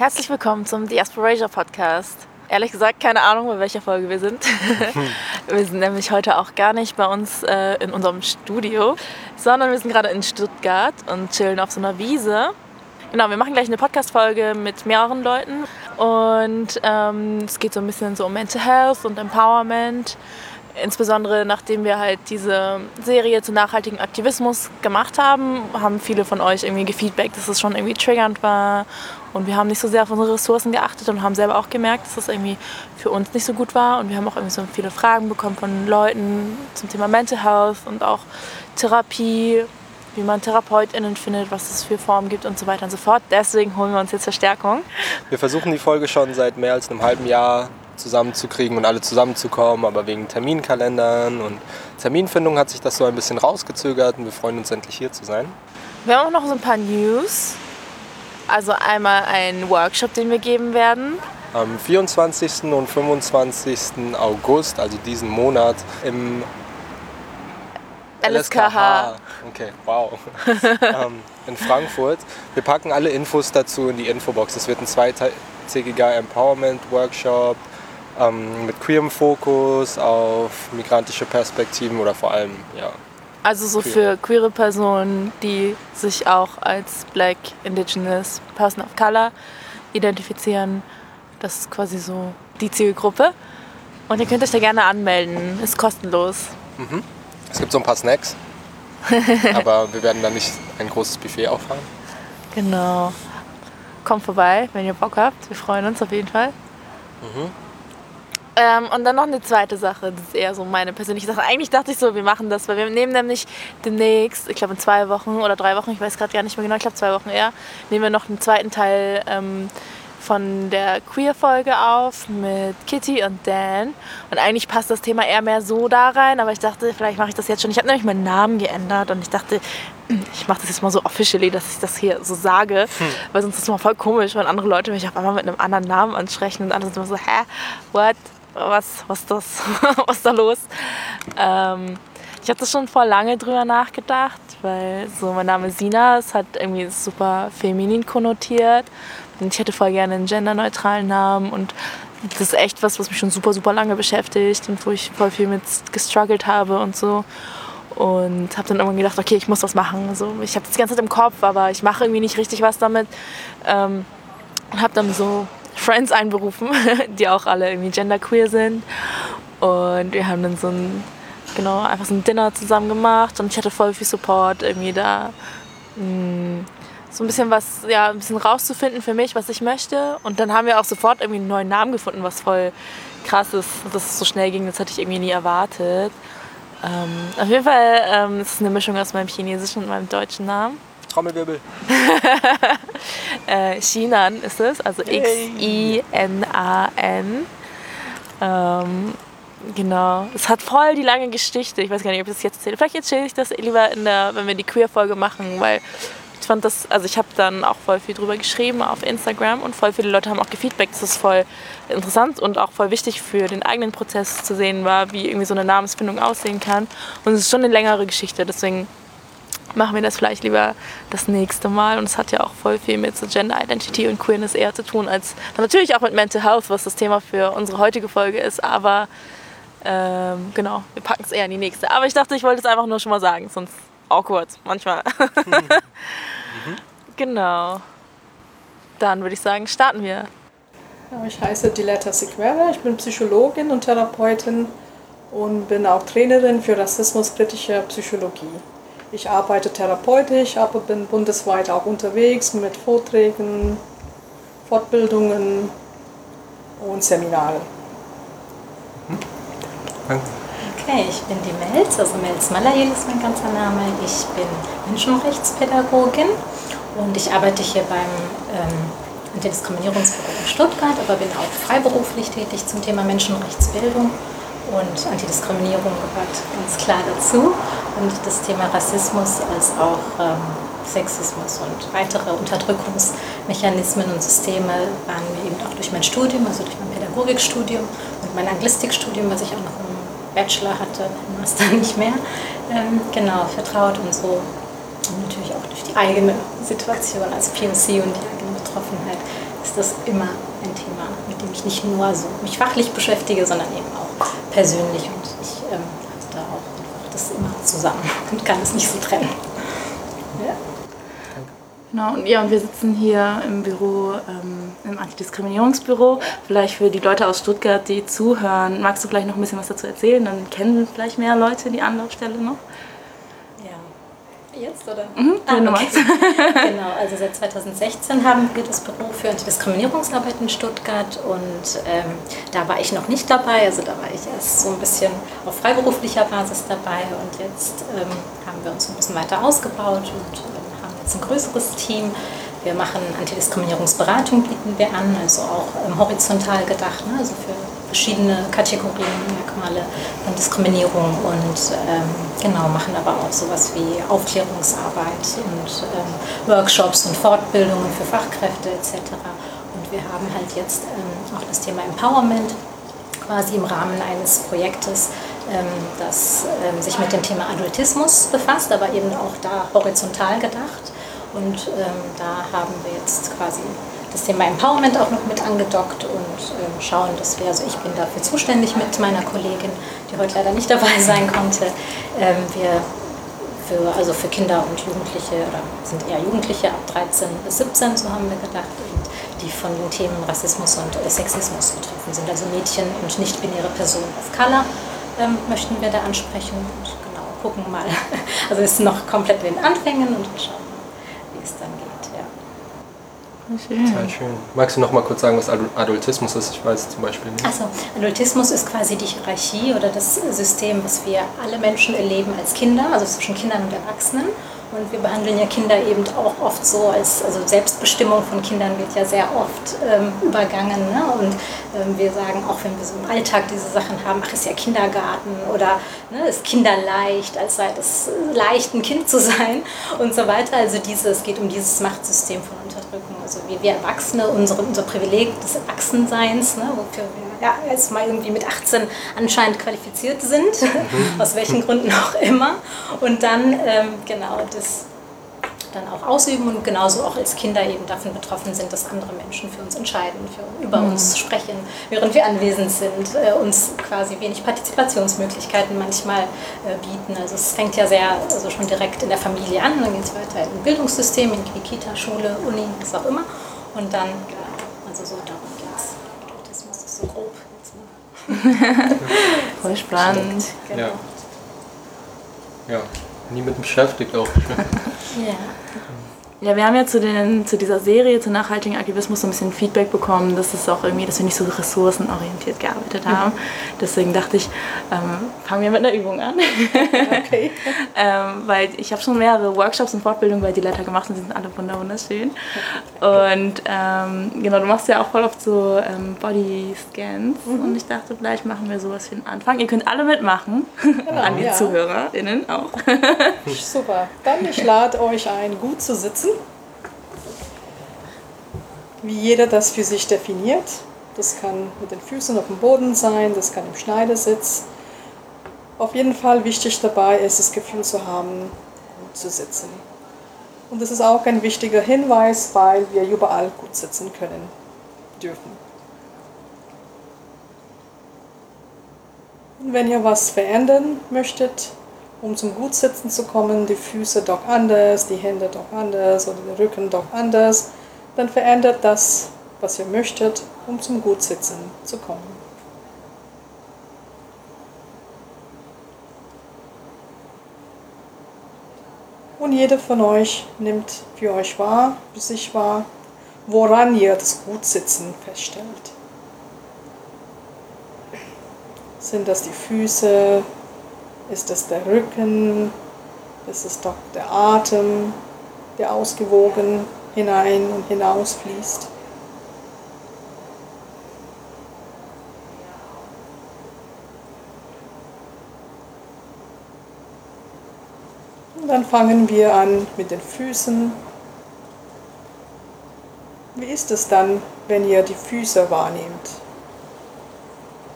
Herzlich willkommen zum Diasporasia Podcast. Ehrlich gesagt, keine Ahnung, bei welcher Folge wir sind. wir sind nämlich heute auch gar nicht bei uns äh, in unserem Studio, sondern wir sind gerade in Stuttgart und chillen auf so einer Wiese. Genau, wir machen gleich eine Podcast-Folge mit mehreren Leuten und ähm, es geht so ein bisschen so um Mental Health und Empowerment. Insbesondere nachdem wir halt diese Serie zu nachhaltigem Aktivismus gemacht haben, haben viele von euch irgendwie gefeedbackt, dass es schon irgendwie triggernd war. Und wir haben nicht so sehr auf unsere Ressourcen geachtet und haben selber auch gemerkt, dass das irgendwie für uns nicht so gut war. Und wir haben auch irgendwie so viele Fragen bekommen von Leuten zum Thema Mental Health und auch Therapie, wie man TherapeutInnen findet, was es für Formen gibt und so weiter und so fort. Deswegen holen wir uns jetzt Verstärkung. Wir versuchen die Folge schon seit mehr als einem halben Jahr zusammenzukriegen und alle zusammenzukommen, aber wegen Terminkalendern und Terminfindung hat sich das so ein bisschen rausgezögert und wir freuen uns endlich hier zu sein. Wir haben auch noch so ein paar News. Also einmal einen Workshop, den wir geben werden. Am 24. und 25. August, also diesen Monat, im LSKH. Okay, wow. ähm, in Frankfurt. Wir packen alle Infos dazu in die Infobox. Es wird ein zweitägiger Empowerment-Workshop ähm, mit queerem Fokus auf migrantische Perspektiven oder vor allem, ja. Also so queer. für queere Personen, die sich auch als Black, Indigenous, Person of Color identifizieren. Das ist quasi so die Zielgruppe. Und ihr könnt euch da gerne anmelden. Ist kostenlos. Mhm. Es gibt so ein paar Snacks. aber wir werden da nicht ein großes Buffet auffahren. Genau. Kommt vorbei, wenn ihr Bock habt. Wir freuen uns auf jeden Fall. Mhm. Ähm, und dann noch eine zweite Sache, das ist eher so meine persönliche Sache. Eigentlich dachte ich so, wir machen das, weil wir nehmen nämlich demnächst, ich glaube in zwei Wochen oder drei Wochen, ich weiß gerade gar nicht mehr genau, ich glaube zwei Wochen eher, nehmen wir noch einen zweiten Teil ähm, von der Queer-Folge auf mit Kitty und Dan. Und eigentlich passt das Thema eher mehr so da rein, aber ich dachte, vielleicht mache ich das jetzt schon. Ich habe nämlich meinen Namen geändert und ich dachte, ich mache das jetzt mal so officially, dass ich das hier so sage, hm. weil sonst ist es mal voll komisch, wenn andere Leute mich auf einmal mit einem anderen Namen ansprechen und andere sind immer so, hä, what? Was, was, das, was ist da los? Ähm, ich das schon vor lange drüber nachgedacht, weil so mein Name Sina, es hat irgendwie super feminin konnotiert und ich hätte voll gerne einen genderneutralen Namen und das ist echt was, was mich schon super, super lange beschäftigt und wo ich voll viel mit gestruggelt habe und so. Und habe dann irgendwann gedacht, okay, ich muss was machen. Also ich habe das die ganze Zeit im Kopf, aber ich mache irgendwie nicht richtig was damit. Ähm, und habe dann so Friends einberufen, die auch alle irgendwie genderqueer sind. Und wir haben dann so ein, genau, einfach so ein Dinner zusammen gemacht und ich hatte voll viel Support irgendwie da. Mm, so ein bisschen was, ja, ein bisschen rauszufinden für mich, was ich möchte. Und dann haben wir auch sofort irgendwie einen neuen Namen gefunden, was voll krass ist, dass es so schnell ging. Das hatte ich irgendwie nie erwartet. Ähm, auf jeden Fall ähm, ist es eine Mischung aus meinem chinesischen und meinem deutschen Namen. Trommelwirbel. äh, Xinan ist es, also X-I-N-A-N. Ähm, genau. Es hat voll die lange Geschichte. Ich weiß gar nicht, ob ich das jetzt erzähle. Vielleicht erzähle ich das lieber, in der, wenn wir die Queer-Folge machen, weil ich fand das, also ich habe dann auch voll viel drüber geschrieben auf Instagram und voll viele Leute haben auch gefeedbackt, dass es voll interessant und auch voll wichtig für den eigenen Prozess zu sehen war, wie irgendwie so eine Namensfindung aussehen kann. Und es ist schon eine längere Geschichte, deswegen machen wir das vielleicht lieber das nächste Mal. Und es hat ja auch voll viel mit so Gender Identity und Queerness eher zu tun, als natürlich auch mit Mental Health, was das Thema für unsere heutige Folge ist. Aber ähm, genau, wir packen es eher in die nächste. Aber ich dachte, ich wollte es einfach nur schon mal sagen, sonst awkward manchmal. mhm. Genau. Dann würde ich sagen, starten wir. Ich heiße Diletta Sequera, ich bin Psychologin und Therapeutin und bin auch Trainerin für rassismuskritische Psychologie. Ich arbeite therapeutisch, aber bin bundesweit auch unterwegs mit Vorträgen, Fortbildungen und Seminaren. Hm? Okay, ich bin die Melz, also Melz Malayel ist mein ganzer Name. Ich bin Menschenrechtspädagogin und ich arbeite hier beim ähm, Antidiskriminierungsbüro in Stuttgart, aber bin auch freiberuflich tätig zum Thema Menschenrechtsbildung und Antidiskriminierung gehört ganz klar dazu. Und das Thema Rassismus als auch ähm, Sexismus und weitere Unterdrückungsmechanismen und Systeme waren mir eben auch durch mein Studium, also durch mein Pädagogikstudium und mein Anglistikstudium, was ich auch noch im Bachelor hatte, im Master nicht mehr, ähm, genau vertraut und so. Und natürlich auch durch die eigene Situation als POC und die eigene Betroffenheit ist das immer ein Thema, mit dem ich nicht nur so mich fachlich beschäftige, sondern eben auch persönlich. Und ich ähm, das immer zusammen und kann es nicht so trennen. Ja. Genau, und ja, und wir sitzen hier im Büro, ähm, im Antidiskriminierungsbüro. Vielleicht für die Leute aus Stuttgart, die zuhören, magst du vielleicht noch ein bisschen was dazu erzählen? Dann kennen vielleicht mehr Leute die Anlaufstelle noch. Jetzt oder? Mhm, ah, okay. genau, also seit 2016 haben wir das Büro für Antidiskriminierungsarbeit in Stuttgart und ähm, da war ich noch nicht dabei, also da war ich erst so ein bisschen auf freiberuflicher Basis dabei und jetzt ähm, haben wir uns ein bisschen weiter ausgebaut und ähm, haben jetzt ein größeres Team. Wir machen Antidiskriminierungsberatung, bieten wir an, also auch ähm, horizontal gedacht, ne? also für verschiedene Kategorien, Merkmale von Diskriminierung und ähm, genau, machen aber auch sowas wie Aufklärungsarbeit und ähm, Workshops und Fortbildungen für Fachkräfte etc. Und wir haben halt jetzt ähm, auch das Thema Empowerment quasi im Rahmen eines Projektes, ähm, das ähm, sich mit dem Thema Adultismus befasst, aber eben auch da horizontal gedacht. Und ähm, da haben wir jetzt quasi das Thema Empowerment auch noch mit angedockt und ähm, schauen, dass wir, also ich bin dafür zuständig mit meiner Kollegin, die heute leider nicht dabei sein konnte, ähm, wir für, also für Kinder und Jugendliche, oder sind eher Jugendliche ab 13 bis 17, so haben wir gedacht, die von den Themen Rassismus und äh, Sexismus betroffen sind, also Mädchen und nicht-binäre Personen of Color ähm, möchten wir da ansprechen und genau gucken mal. Also sind noch komplett in den Anfängen und schauen wie es dann geht. Ja. Total schön. Magst du noch mal kurz sagen, was Adu- Adultismus ist? Ich weiß zum Beispiel nicht. Also Adultismus ist quasi die Hierarchie oder das System, was wir alle Menschen erleben als Kinder, also zwischen Kindern und Erwachsenen. Und wir behandeln ja Kinder eben auch oft so, als also Selbstbestimmung von Kindern wird ja sehr oft ähm, übergangen. Ne? Und ähm, wir sagen auch, wenn wir so im Alltag diese Sachen haben, ach, ist ja Kindergarten oder ne, ist kinderleicht, als sei es leicht, ein Kind zu sein und so weiter. Also diese, es geht um dieses Machtsystem von Unterdrückung. Also wir, wir Erwachsene, unsere, unser Privileg des Erwachsenseins, ne, wofür wir ja, jetzt irgendwie mit 18 anscheinend qualifiziert sind, aus welchen Gründen auch immer. Und dann ähm, genau das dann auch ausüben und genauso auch als Kinder eben davon betroffen sind, dass andere Menschen für uns entscheiden, für, über uns sprechen, während wir anwesend sind, äh, uns quasi wenig Partizipationsmöglichkeiten manchmal äh, bieten. Also es fängt ja sehr, also schon direkt in der Familie an, dann geht es weiter im Bildungssystem, in die Kita, Schule, Uni, was auch immer. Und dann, genau, also so darum geht es. Autismus ist so grob. Jetzt mal. Voll spannend. Genau. Ja. Ja, nie mit beschäftigt auch. Ja. Ja, wir haben ja zu, den, zu dieser Serie, zu nachhaltigen Aktivismus, so ein bisschen Feedback bekommen, dass es auch irgendwie, dass wir nicht so ressourcenorientiert gearbeitet haben. Deswegen dachte ich, ähm, fangen wir mit einer Übung an. Okay. ähm, weil ich habe schon mehrere Workshops und Fortbildungen bei Diletta gemacht und sie sind alle wunder- wunderschön. Und ähm, genau, du machst ja auch voll oft so ähm, Bodyscans und ich dachte, vielleicht machen wir sowas für den Anfang. Ihr könnt alle mitmachen, an die ja. ZuhörerInnen auch. Super. Dann ich lade euch ein, gut zu sitzen. Wie jeder das für sich definiert. Das kann mit den Füßen auf dem Boden sein, das kann im Schneidersitz. Auf jeden Fall wichtig dabei ist, das Gefühl zu haben, gut zu sitzen. Und das ist auch ein wichtiger Hinweis, weil wir überall gut sitzen können dürfen. Und wenn ihr was verändern möchtet, um zum Gutsitzen zu kommen, die Füße doch anders, die Hände doch anders oder der Rücken doch anders, dann verändert das, was ihr möchtet, um zum Gutsitzen zu kommen. Und jeder von euch nimmt für euch wahr, für sich wahr, woran ihr das Gutsitzen feststellt. Sind das die Füße? Ist es der Rücken? Ist es doch der Atem, der ausgewogen hinein und hinaus fließt? Und dann fangen wir an mit den Füßen. Wie ist es dann, wenn ihr die Füße wahrnehmt?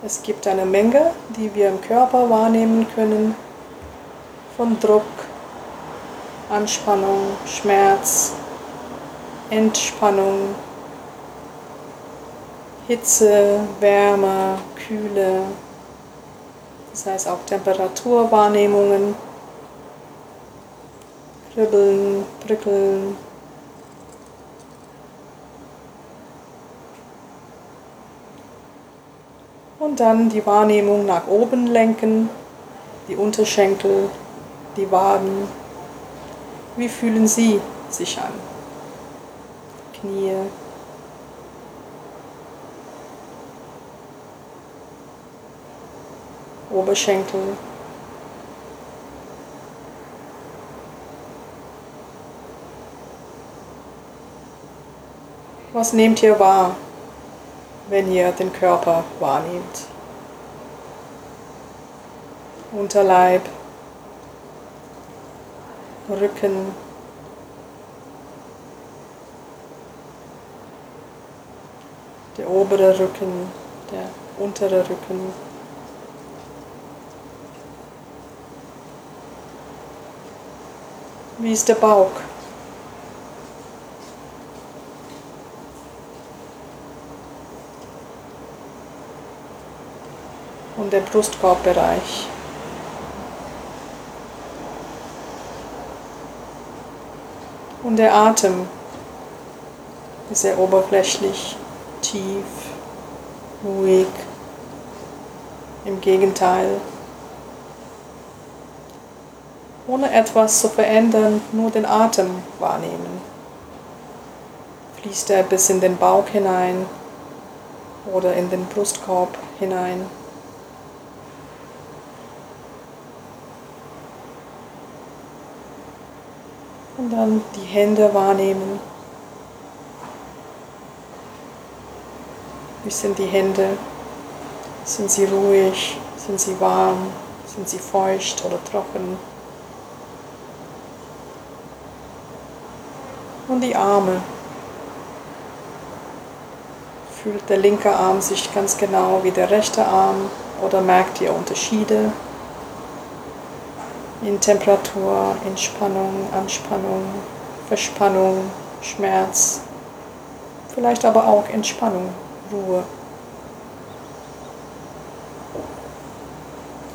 Es gibt eine Menge, die wir im Körper wahrnehmen können, von Druck, Anspannung, Schmerz, Entspannung, Hitze, Wärme, Kühle, das heißt auch Temperaturwahrnehmungen, Kribbeln, Prickeln. Und dann die Wahrnehmung nach oben lenken, die Unterschenkel, die Waden. Wie fühlen Sie sich an? Knie, Oberschenkel. Was nehmt ihr wahr, wenn ihr den Körper wahrnehmt? Unterleib, Rücken, der obere Rücken, der untere Rücken. Wie ist der Bauch? Und der Brustkorbbereich. Und der Atem ist sehr oberflächlich, tief, ruhig. Im Gegenteil, ohne etwas zu verändern, nur den Atem wahrnehmen. Fließt er bis in den Bauch hinein oder in den Brustkorb hinein. Und dann die Hände wahrnehmen. Wie sind die Hände? Sind sie ruhig? Sind sie warm? Sind sie feucht oder trocken? Und die Arme. Fühlt der linke Arm sich ganz genau wie der rechte Arm oder merkt ihr Unterschiede in Temperatur, in Spannung, Anspannung, Verspannung, Schmerz, vielleicht aber auch Entspannung, Ruhe.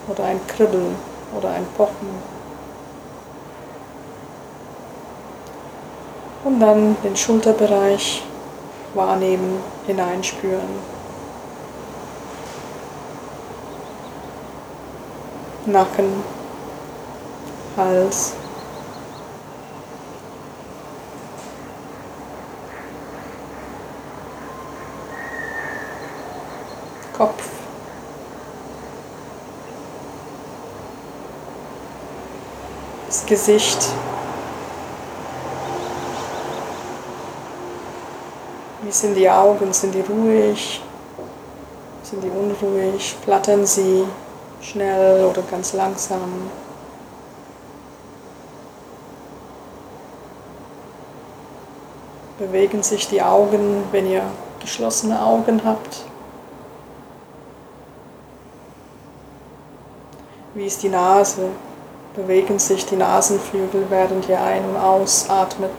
Oder ein Kribbeln oder ein Pochen. Und dann den Schulterbereich wahrnehmen, hineinspüren. Nacken, Hals. Kopf. Das Gesicht. Wie sind die Augen? Sind die ruhig? Sind die unruhig? Flattern sie schnell oder ganz langsam? Bewegen sich die Augen, wenn ihr geschlossene Augen habt? Wie ist die Nase? Bewegen sich die Nasenflügel, während ihr ein- und ausatmet?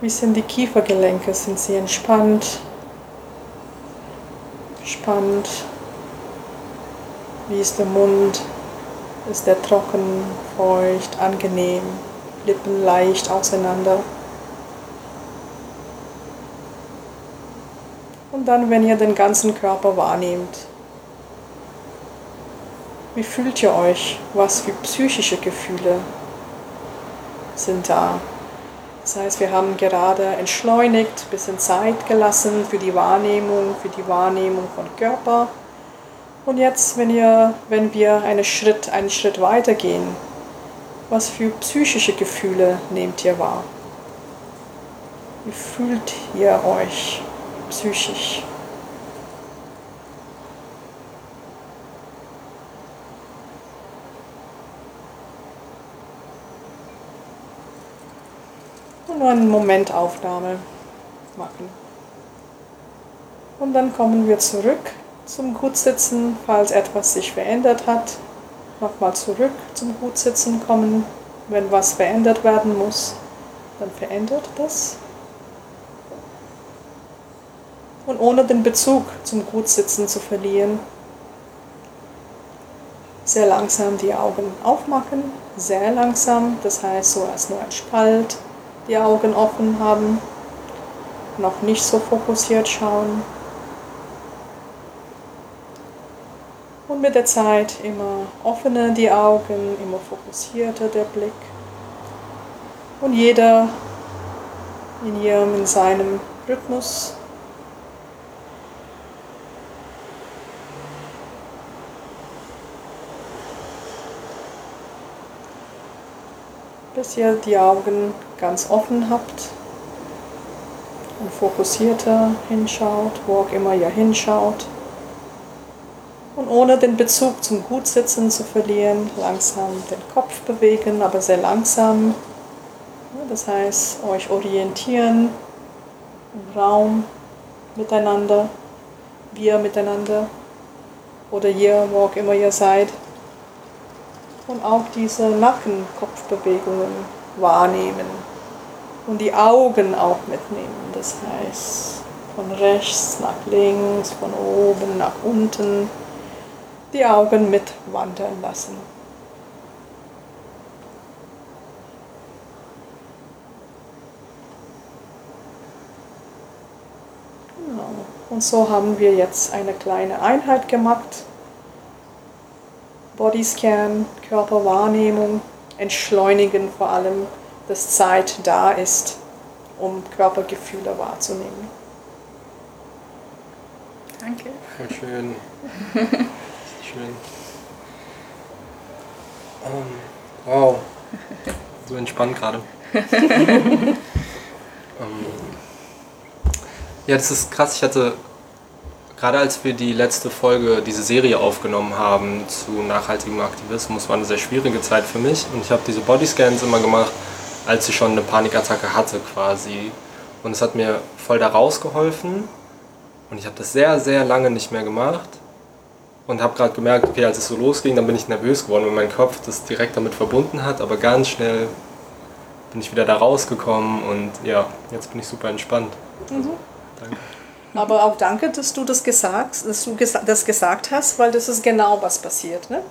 Wie sind die Kiefergelenke? Sind sie entspannt? Spannend? Wie ist der Mund? Ist der trocken, feucht, angenehm? Lippen leicht auseinander? Und dann, wenn ihr den ganzen Körper wahrnehmt, wie fühlt ihr euch? Was für psychische Gefühle sind da? Das heißt, wir haben gerade entschleunigt, ein bisschen Zeit gelassen für die Wahrnehmung, für die Wahrnehmung von Körper. Und jetzt, wenn, ihr, wenn wir einen Schritt, einen Schritt weiter gehen, was für psychische Gefühle nehmt ihr wahr? Wie fühlt ihr euch psychisch? Nur eine Momentaufnahme machen. Und dann kommen wir zurück zum Gutsitzen, falls etwas sich verändert hat. Nochmal zurück zum Gutsitzen kommen. Wenn was verändert werden muss, dann verändert das. und ohne den Bezug zum Gutsitzen zu verlieren. Sehr langsam die Augen aufmachen, sehr langsam, das heißt so als nur ein Spalt die Augen offen haben, noch nicht so fokussiert schauen. Und mit der Zeit immer offener die Augen, immer fokussierter der Blick. Und jeder in ihrem, in seinem Rhythmus bis ihr die Augen ganz offen habt und fokussierter hinschaut, wo auch immer ihr hinschaut. Und ohne den Bezug zum Gutsitzen zu verlieren, langsam den Kopf bewegen, aber sehr langsam. Das heißt, euch orientieren im Raum miteinander, wir miteinander oder ihr, wo auch immer ihr seid und auch diese Nackenkopfbewegungen wahrnehmen und die Augen auch mitnehmen. Das heißt, von rechts nach links, von oben nach unten die Augen mitwandern lassen. Genau. Und so haben wir jetzt eine kleine Einheit gemacht Bodyscan, Körperwahrnehmung, entschleunigen vor allem, dass Zeit da ist, um Körpergefühle wahrzunehmen. Danke. Ja, schön. schön. Um, wow. So entspannt gerade. um, ja, das ist krass. Ich hatte Gerade als wir die letzte Folge, diese Serie aufgenommen haben zu nachhaltigem Aktivismus, war eine sehr schwierige Zeit für mich. Und ich habe diese Bodyscans immer gemacht, als ich schon eine Panikattacke hatte quasi. Und es hat mir voll da rausgeholfen. Und ich habe das sehr, sehr lange nicht mehr gemacht. Und habe gerade gemerkt, okay, als es so losging, dann bin ich nervös geworden, weil mein Kopf das direkt damit verbunden hat. Aber ganz schnell bin ich wieder da rausgekommen und ja, jetzt bin ich super entspannt. Also, danke. Aber auch danke, dass du das gesagt, dass du das gesagt hast, weil das ist genau was passiert. Ne?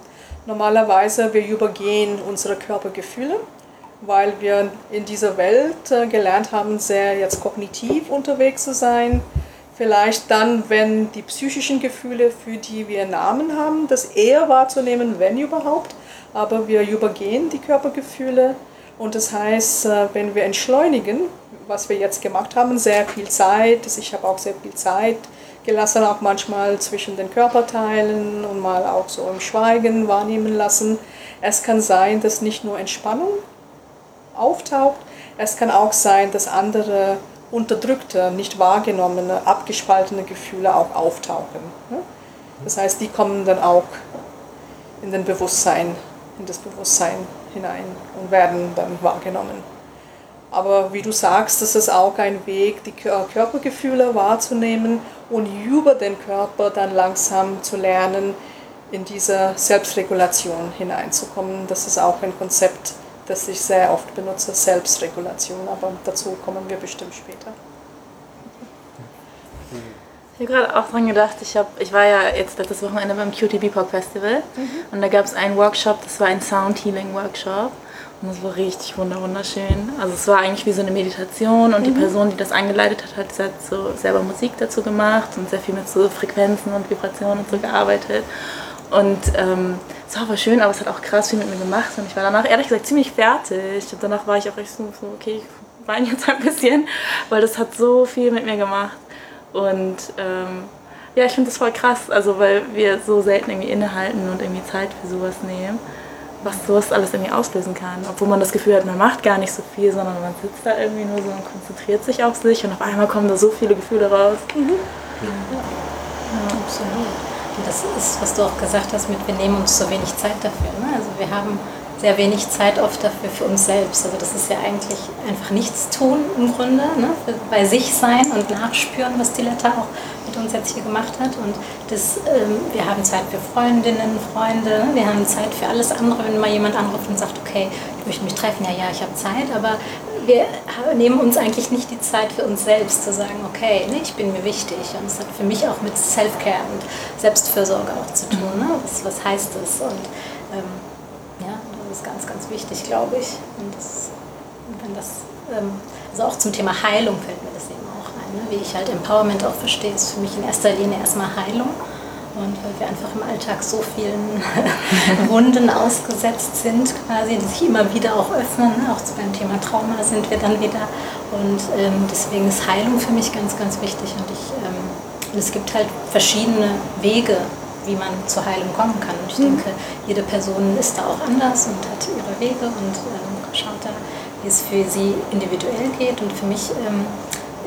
Normalerweise wir übergehen unsere Körpergefühle, weil wir in dieser Welt äh, gelernt haben, sehr jetzt kognitiv unterwegs zu sein. Vielleicht dann, wenn die psychischen Gefühle, für die wir Namen haben, das eher wahrzunehmen, wenn überhaupt. Aber wir übergehen die Körpergefühle und das heißt, äh, wenn wir entschleunigen, was wir jetzt gemacht haben, sehr viel Zeit. Ich habe auch sehr viel Zeit gelassen, auch manchmal zwischen den Körperteilen und mal auch so im Schweigen wahrnehmen lassen. Es kann sein, dass nicht nur Entspannung auftaucht, es kann auch sein, dass andere unterdrückte, nicht wahrgenommene, abgespaltene Gefühle auch auftauchen. Ne? Das heißt, die kommen dann auch in den Bewusstsein, in das Bewusstsein hinein und werden dann wahrgenommen. Aber wie du sagst, das ist auch ein Weg, die Körpergefühle wahrzunehmen und über den Körper dann langsam zu lernen, in diese Selbstregulation hineinzukommen. Das ist auch ein Konzept, das ich sehr oft benutze, Selbstregulation, aber dazu kommen wir bestimmt später. Ich habe gerade auch dran gedacht, ich, hab, ich war ja jetzt letztes Wochenende beim QTB Pop Festival mhm. und da gab es einen Workshop, das war ein Sound Healing Workshop. Und das war richtig wunderschön. Also es war eigentlich wie so eine Meditation und mhm. die Person, die das angeleitet hat, hat, hat so selber Musik dazu gemacht und sehr viel mit so Frequenzen und Vibrationen und so gearbeitet. Und ähm, es war aber schön, aber es hat auch krass viel mit mir gemacht und ich war danach ehrlich gesagt ziemlich fertig. Und danach war ich auch echt so, okay, ich weine jetzt ein bisschen, weil das hat so viel mit mir gemacht. Und ähm, ja, ich finde das voll krass, also weil wir so selten irgendwie innehalten und irgendwie Zeit für sowas nehmen was sowas alles irgendwie auslösen kann. Obwohl man das Gefühl hat, man macht gar nicht so viel, sondern man sitzt da irgendwie nur so und konzentriert sich auf sich und auf einmal kommen da so viele Gefühle raus. Mhm. Ja. ja. absolut. Das ist, was du auch gesagt hast, mit wir nehmen uns so wenig Zeit dafür. Ne? Also wir haben sehr wenig Zeit oft dafür für uns selbst. Also das ist ja eigentlich einfach nichts tun im Grunde, ne? bei sich sein und nachspüren, was die Letta auch mit uns jetzt hier gemacht hat. Und das, ähm, wir haben Zeit für Freundinnen, Freunde, ne? wir haben Zeit für alles andere. Wenn mal jemand anruft und sagt, okay, ich möchte mich treffen, ja, ja, ich habe Zeit, aber wir nehmen uns eigentlich nicht die Zeit für uns selbst zu sagen, okay, ne, ich bin mir wichtig. Und es hat für mich auch mit Self-Care und Selbstfürsorge auch zu tun. Ne? Was, was heißt das? Und ähm, ja, das ist ganz, ganz wichtig, glaube ich. Und das, wenn das, ähm, also auch zum Thema Heilung fällt mir das eben auch ein. Ne? Wie ich halt Empowerment auch verstehe, ist für mich in erster Linie erstmal Heilung. Und weil wir einfach im Alltag so vielen Wunden ausgesetzt sind, quasi, die sich immer wieder auch öffnen. Auch beim Thema Trauma sind wir dann wieder. Und ähm, deswegen ist Heilung für mich ganz, ganz wichtig. Und, ich, ähm, und es gibt halt verschiedene Wege, wie man zur Heilung kommen kann. Und ich mhm. denke, jede Person ist da auch anders und hat ihre Wege und ähm, schaut da, wie es für sie individuell geht. Und für mich ähm,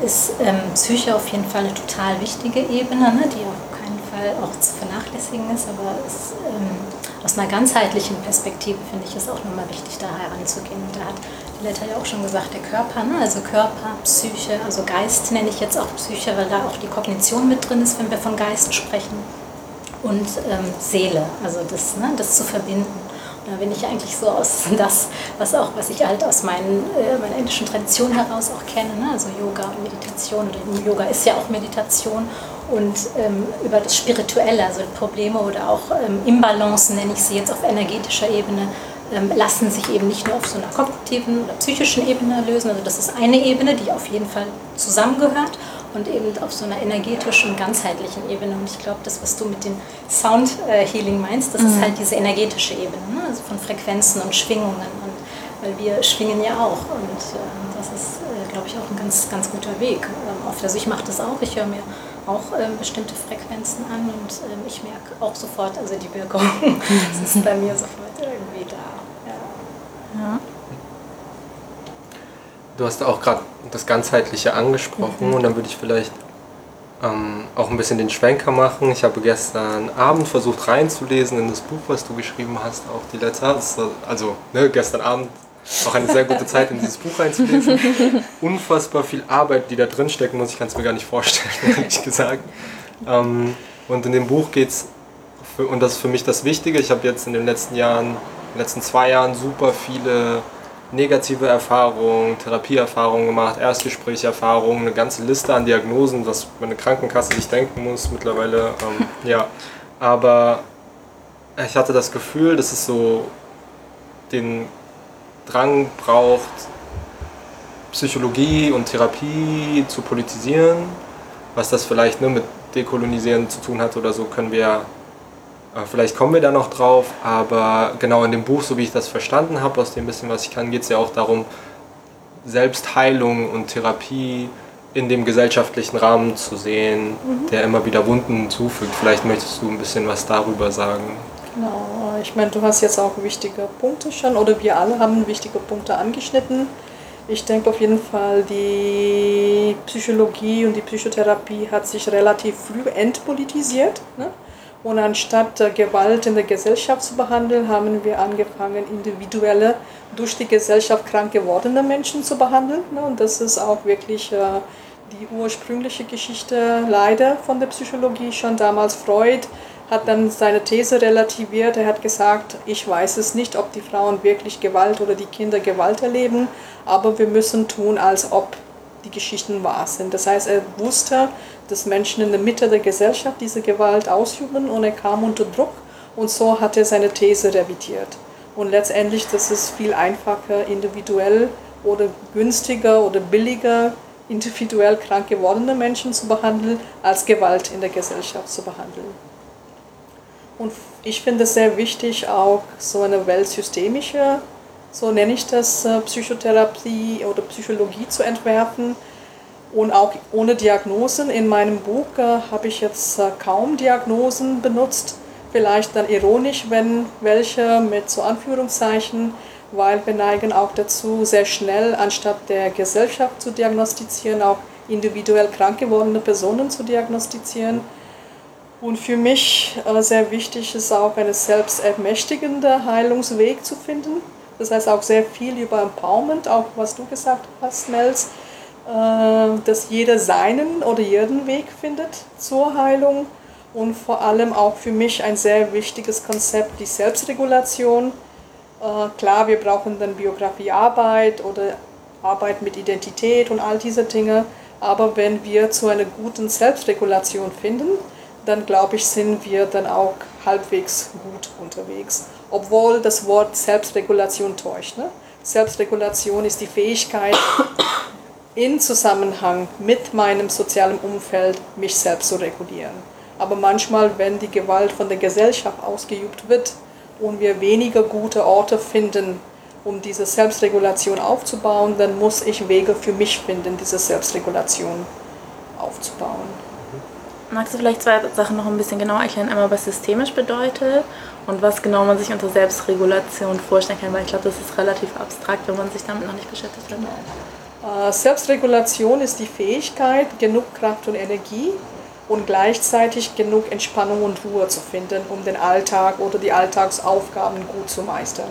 ist ähm, Psyche auf jeden Fall eine total wichtige Ebene, ne, die auch Fall auch zu vernachlässigen ist, aber es, ähm, aus einer ganzheitlichen Perspektive finde ich es auch nochmal wichtig, da heranzugehen. Da hat die Letter ja auch schon gesagt, der Körper, ne? also Körper, Psyche, also Geist nenne ich jetzt auch Psyche, weil da auch die Kognition mit drin ist, wenn wir von Geist sprechen. Und ähm, Seele, also das, ne? das zu verbinden. Da bin ich eigentlich so aus das, was auch, was ich halt aus meinen, äh, meiner indischen Tradition heraus auch kenne, ne? also Yoga und Meditation. Oder Yoga ist ja auch Meditation und ähm, über das Spirituelle, also Probleme oder auch ähm, Imbalancen, nenne ich sie jetzt auf energetischer Ebene, ähm, lassen sich eben nicht nur auf so einer kognitiven oder psychischen Ebene lösen. Also das ist eine Ebene, die auf jeden Fall zusammengehört und eben auf so einer energetischen, ganzheitlichen Ebene. Und ich glaube, das, was du mit dem Sound äh, Healing meinst, das mhm. ist halt diese energetische Ebene, ne? also von Frequenzen und Schwingungen. Und weil wir schwingen ja auch. Und äh, das ist, äh, glaube ich, auch ein ganz, ganz guter Weg. Ähm, oft, also ich mache das auch, ich höre mir auch ähm, bestimmte Frequenzen an und ähm, ich merke auch sofort, also die Wirkung, das ist bei mir sofort irgendwie da. Ja. ja. Du hast auch gerade das Ganzheitliche angesprochen mhm. und dann würde ich vielleicht ähm, auch ein bisschen den Schwenker machen. Ich habe gestern Abend versucht reinzulesen in das Buch, was du geschrieben hast, auch die letzte. Also ne, gestern Abend auch eine sehr gute Zeit, in dieses Buch reinzulesen. Unfassbar viel Arbeit, die da drin stecken muss, ich kann es mir gar nicht vorstellen, ehrlich gesagt. Ähm, und in dem Buch geht es, und das ist für mich das Wichtige, ich habe jetzt in den letzten Jahren, in den letzten zwei Jahren super viele negative Erfahrungen, Therapieerfahrungen gemacht, Erstgesprächerfahrungen, eine ganze Liste an Diagnosen, was meine Krankenkasse sich denken muss mittlerweile. Ähm, ja, aber ich hatte das Gefühl, dass es so den Drang braucht, Psychologie und Therapie zu politisieren. Was das vielleicht ne, mit Dekolonisieren zu tun hat oder so, können wir, äh, vielleicht kommen wir da noch drauf. Aber genau in dem Buch, so wie ich das verstanden habe, aus dem bisschen, was ich kann, geht es ja auch darum, Selbstheilung und Therapie in dem gesellschaftlichen Rahmen zu sehen, mhm. der immer wieder Wunden zufügt. Vielleicht möchtest du ein bisschen was darüber sagen. Genau, ich meine, du hast jetzt auch wichtige Punkte schon, oder wir alle haben wichtige Punkte angeschnitten. Ich denke auf jeden Fall, die Psychologie und die Psychotherapie hat sich relativ früh entpolitisiert. Ne? Und anstatt Gewalt in der Gesellschaft zu behandeln, haben wir angefangen, individuelle, durch die Gesellschaft krank gewordene Menschen zu behandeln. Ne? Und das ist auch wirklich äh, die ursprüngliche Geschichte leider von der Psychologie. Schon damals Freud hat dann seine These relativiert. Er hat gesagt, ich weiß es nicht, ob die Frauen wirklich Gewalt oder die Kinder Gewalt erleben, aber wir müssen tun, als ob die Geschichten wahr sind. Das heißt, er wusste, dass Menschen in der Mitte der Gesellschaft diese Gewalt ausüben und er kam unter Druck und so hat er seine These revidiert. Und letztendlich, das ist viel einfacher, individuell oder günstiger oder billiger individuell krank gewordene Menschen zu behandeln, als Gewalt in der Gesellschaft zu behandeln. Und ich finde es sehr wichtig, auch so eine weltsystemische, so nenne ich das, äh, Psychotherapie oder Psychologie zu entwerfen. Und auch ohne Diagnosen. In meinem Buch äh, habe ich jetzt äh, kaum Diagnosen benutzt. Vielleicht dann ironisch, wenn welche mit so Anführungszeichen, weil wir neigen auch dazu, sehr schnell, anstatt der Gesellschaft zu diagnostizieren, auch individuell krank gewordene Personen zu diagnostizieren. Und für mich äh, sehr wichtig ist auch einen selbstermächtigenden Heilungsweg zu finden. Das heißt auch sehr viel über Empowerment, auch was du gesagt hast, Mels, äh, dass jeder seinen oder ihren Weg findet zur Heilung. Und vor allem auch für mich ein sehr wichtiges Konzept, die Selbstregulation. Äh, klar, wir brauchen dann Biografiearbeit oder Arbeit mit Identität und all diese Dinge. Aber wenn wir zu einer guten Selbstregulation finden, dann glaube ich, sind wir dann auch halbwegs gut unterwegs. Obwohl das Wort Selbstregulation täuscht. Ne? Selbstregulation ist die Fähigkeit, in Zusammenhang mit meinem sozialen Umfeld mich selbst zu regulieren. Aber manchmal, wenn die Gewalt von der Gesellschaft ausgeübt wird und wir weniger gute Orte finden, um diese Selbstregulation aufzubauen, dann muss ich Wege für mich finden, diese Selbstregulation aufzubauen. Magst du vielleicht zwei Sachen noch ein bisschen genauer erklären? Einmal, was systemisch bedeutet und was genau man sich unter Selbstregulation vorstellen kann, weil ich glaube, das ist relativ abstrakt, wenn man sich damit noch nicht beschäftigt hat. Äh, Selbstregulation ist die Fähigkeit, genug Kraft und Energie und gleichzeitig genug Entspannung und Ruhe zu finden, um den Alltag oder die Alltagsaufgaben gut zu meistern.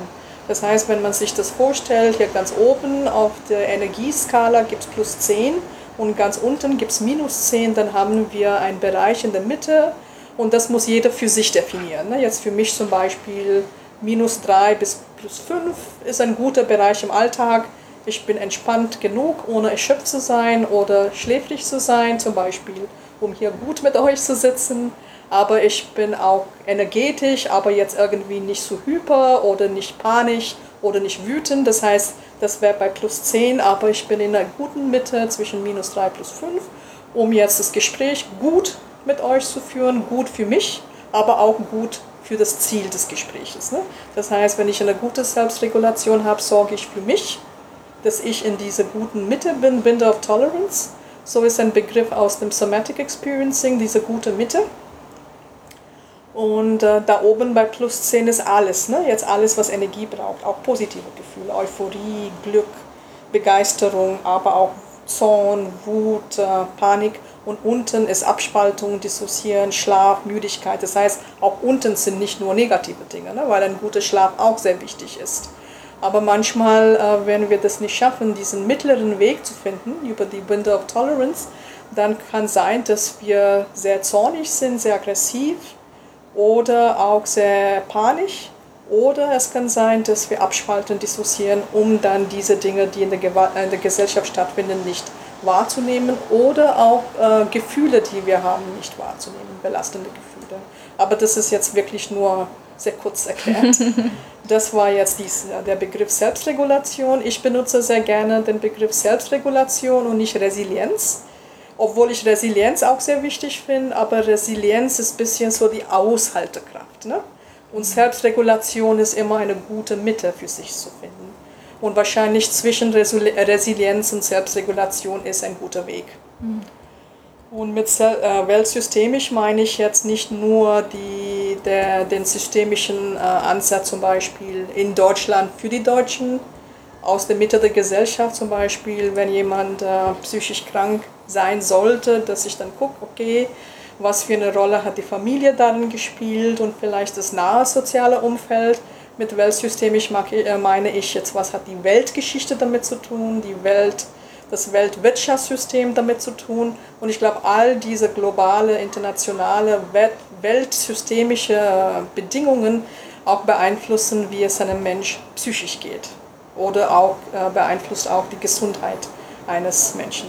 Das heißt, wenn man sich das vorstellt, hier ganz oben auf der Energieskala gibt es plus 10 und ganz unten gibt es minus 10, dann haben wir einen Bereich in der Mitte und das muss jeder für sich definieren. Ne? Jetzt für mich zum Beispiel minus 3 bis plus 5 ist ein guter Bereich im Alltag. Ich bin entspannt genug, ohne erschöpft zu sein oder schläfrig zu sein, zum Beispiel, um hier gut mit euch zu sitzen. Aber ich bin auch energetisch, aber jetzt irgendwie nicht so hyper oder nicht panisch oder nicht wütend. Das heißt, das wäre bei plus 10, aber ich bin in einer guten Mitte zwischen minus 3 plus 5, um jetzt das Gespräch gut mit euch zu führen, gut für mich, aber auch gut für das Ziel des Gespräches. Ne? Das heißt, wenn ich eine gute Selbstregulation habe, sorge ich für mich, dass ich in dieser guten Mitte bin, Binder of Tolerance. So ist ein Begriff aus dem Somatic Experiencing, diese gute Mitte. Und äh, da oben bei plus 10 ist alles, ne? jetzt alles, was Energie braucht, auch positive Gefühle, Euphorie, Glück, Begeisterung, aber auch Zorn, Wut, äh, Panik. Und unten ist Abspaltung, Dissoziieren, Schlaf, Müdigkeit. Das heißt, auch unten sind nicht nur negative Dinge, ne? weil ein guter Schlaf auch sehr wichtig ist. Aber manchmal, äh, wenn wir das nicht schaffen, diesen mittleren Weg zu finden über die Window of Tolerance, dann kann sein, dass wir sehr zornig sind, sehr aggressiv, oder auch sehr panisch. Oder es kann sein, dass wir abspalten, dissoziieren, um dann diese Dinge, die in der, in der Gesellschaft stattfinden, nicht wahrzunehmen. Oder auch äh, Gefühle, die wir haben, nicht wahrzunehmen, belastende Gefühle. Aber das ist jetzt wirklich nur sehr kurz erklärt. Das war jetzt dies, der Begriff Selbstregulation. Ich benutze sehr gerne den Begriff Selbstregulation und nicht Resilienz obwohl ich Resilienz auch sehr wichtig finde, aber Resilienz ist ein bisschen so die Aushaltekraft. Ne? Und Selbstregulation ist immer eine gute Mitte für sich zu finden. Und wahrscheinlich zwischen Resilienz und Selbstregulation ist ein guter Weg. Mhm. Und mit äh, weltsystemisch meine ich jetzt nicht nur die, der, den systemischen äh, Ansatz zum Beispiel in Deutschland für die Deutschen, aus der Mitte der Gesellschaft zum Beispiel, wenn jemand äh, psychisch krank sein sollte, dass ich dann gucke, okay, was für eine Rolle hat die Familie darin gespielt und vielleicht das nahe soziale Umfeld. Mit weltsystemisch äh, meine ich jetzt, was hat die Weltgeschichte damit zu tun, die Welt, das Weltwirtschaftssystem damit zu tun. Und ich glaube, all diese globale, internationale, weltsystemische Bedingungen auch beeinflussen, wie es einem Mensch psychisch geht oder auch äh, beeinflusst auch die Gesundheit eines Menschen.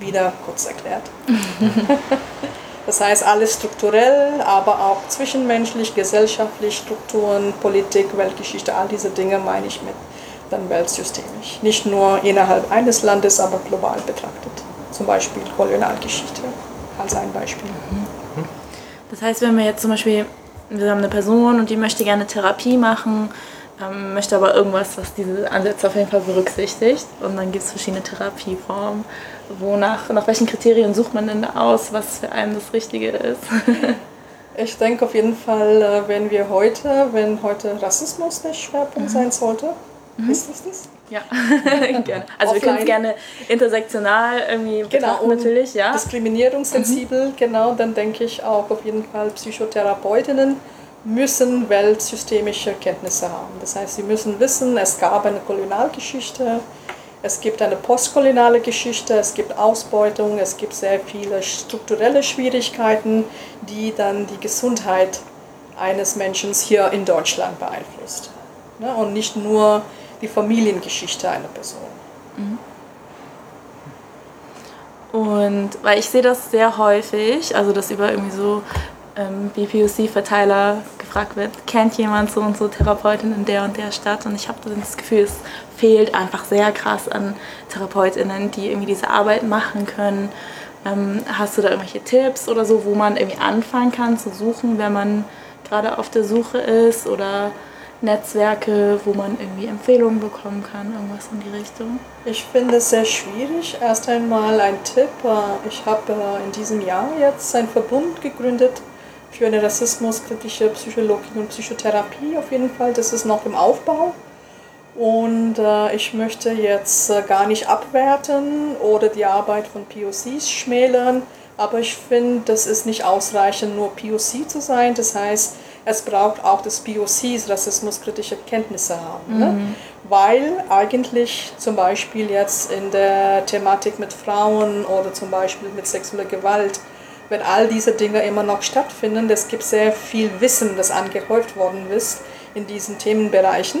Wieder kurz erklärt. das heißt, alles strukturell, aber auch zwischenmenschlich, gesellschaftlich, Strukturen, Politik, Weltgeschichte, all diese Dinge meine ich mit dann weltsystemisch. Nicht nur innerhalb eines Landes, aber global betrachtet. Zum Beispiel Kolonialgeschichte als ein Beispiel. Das heißt, wenn wir jetzt zum Beispiel, wir haben eine Person und die möchte gerne Therapie machen, ähm, möchte aber irgendwas, was diese Ansätze auf jeden Fall berücksichtigt. Und dann gibt es verschiedene Therapieformen. Wonach, nach welchen Kriterien sucht man denn aus, was für einen das Richtige ist? ich denke auf jeden Fall, äh, wenn wir heute, wenn heute Rassismus der Schwerpunkt mhm. sein sollte, mhm. ist das das? Ja, gerne. Also Offline. wir können es gerne intersektional irgendwie genau, natürlich, ja. Diskriminierungssensibel, mhm. genau, dann denke ich auch auf jeden Fall Psychotherapeutinnen müssen weltsystemische Kenntnisse haben. Das heißt, sie müssen wissen, es gab eine Kolonialgeschichte, es gibt eine postkoloniale Geschichte, es gibt Ausbeutung, es gibt sehr viele strukturelle Schwierigkeiten, die dann die Gesundheit eines Menschen hier in Deutschland beeinflusst. Ne? Und nicht nur die Familiengeschichte einer Person. Und weil ich sehe das sehr häufig, also dass über irgendwie so ähm, BPOC-Verteiler gefragt wird, kennt jemand so und so Therapeutin in der und der Stadt? Und ich habe das Gefühl, es fehlt einfach sehr krass an TherapeutInnen, die irgendwie diese Arbeit machen können. Ähm, hast du da irgendwelche Tipps oder so, wo man irgendwie anfangen kann zu suchen, wenn man gerade auf der Suche ist oder Netzwerke, wo man irgendwie Empfehlungen bekommen kann, irgendwas in die Richtung? Ich finde es sehr schwierig. Erst einmal ein Tipp. Äh, ich habe äh, in diesem Jahr jetzt einen Verbund gegründet für eine rassismuskritische Psychologie und Psychotherapie auf jeden Fall. Das ist noch im Aufbau. Und äh, ich möchte jetzt äh, gar nicht abwerten oder die Arbeit von POCs schmälern, aber ich finde, das ist nicht ausreichend, nur POC zu sein. Das heißt, es braucht auch, dass POCs rassismuskritische Kenntnisse haben. Ne? Mhm. Ne? Weil eigentlich zum Beispiel jetzt in der Thematik mit Frauen oder zum Beispiel mit sexueller Gewalt, wenn all diese Dinge immer noch stattfinden, es gibt sehr viel Wissen, das angehäuft worden ist in diesen Themenbereichen.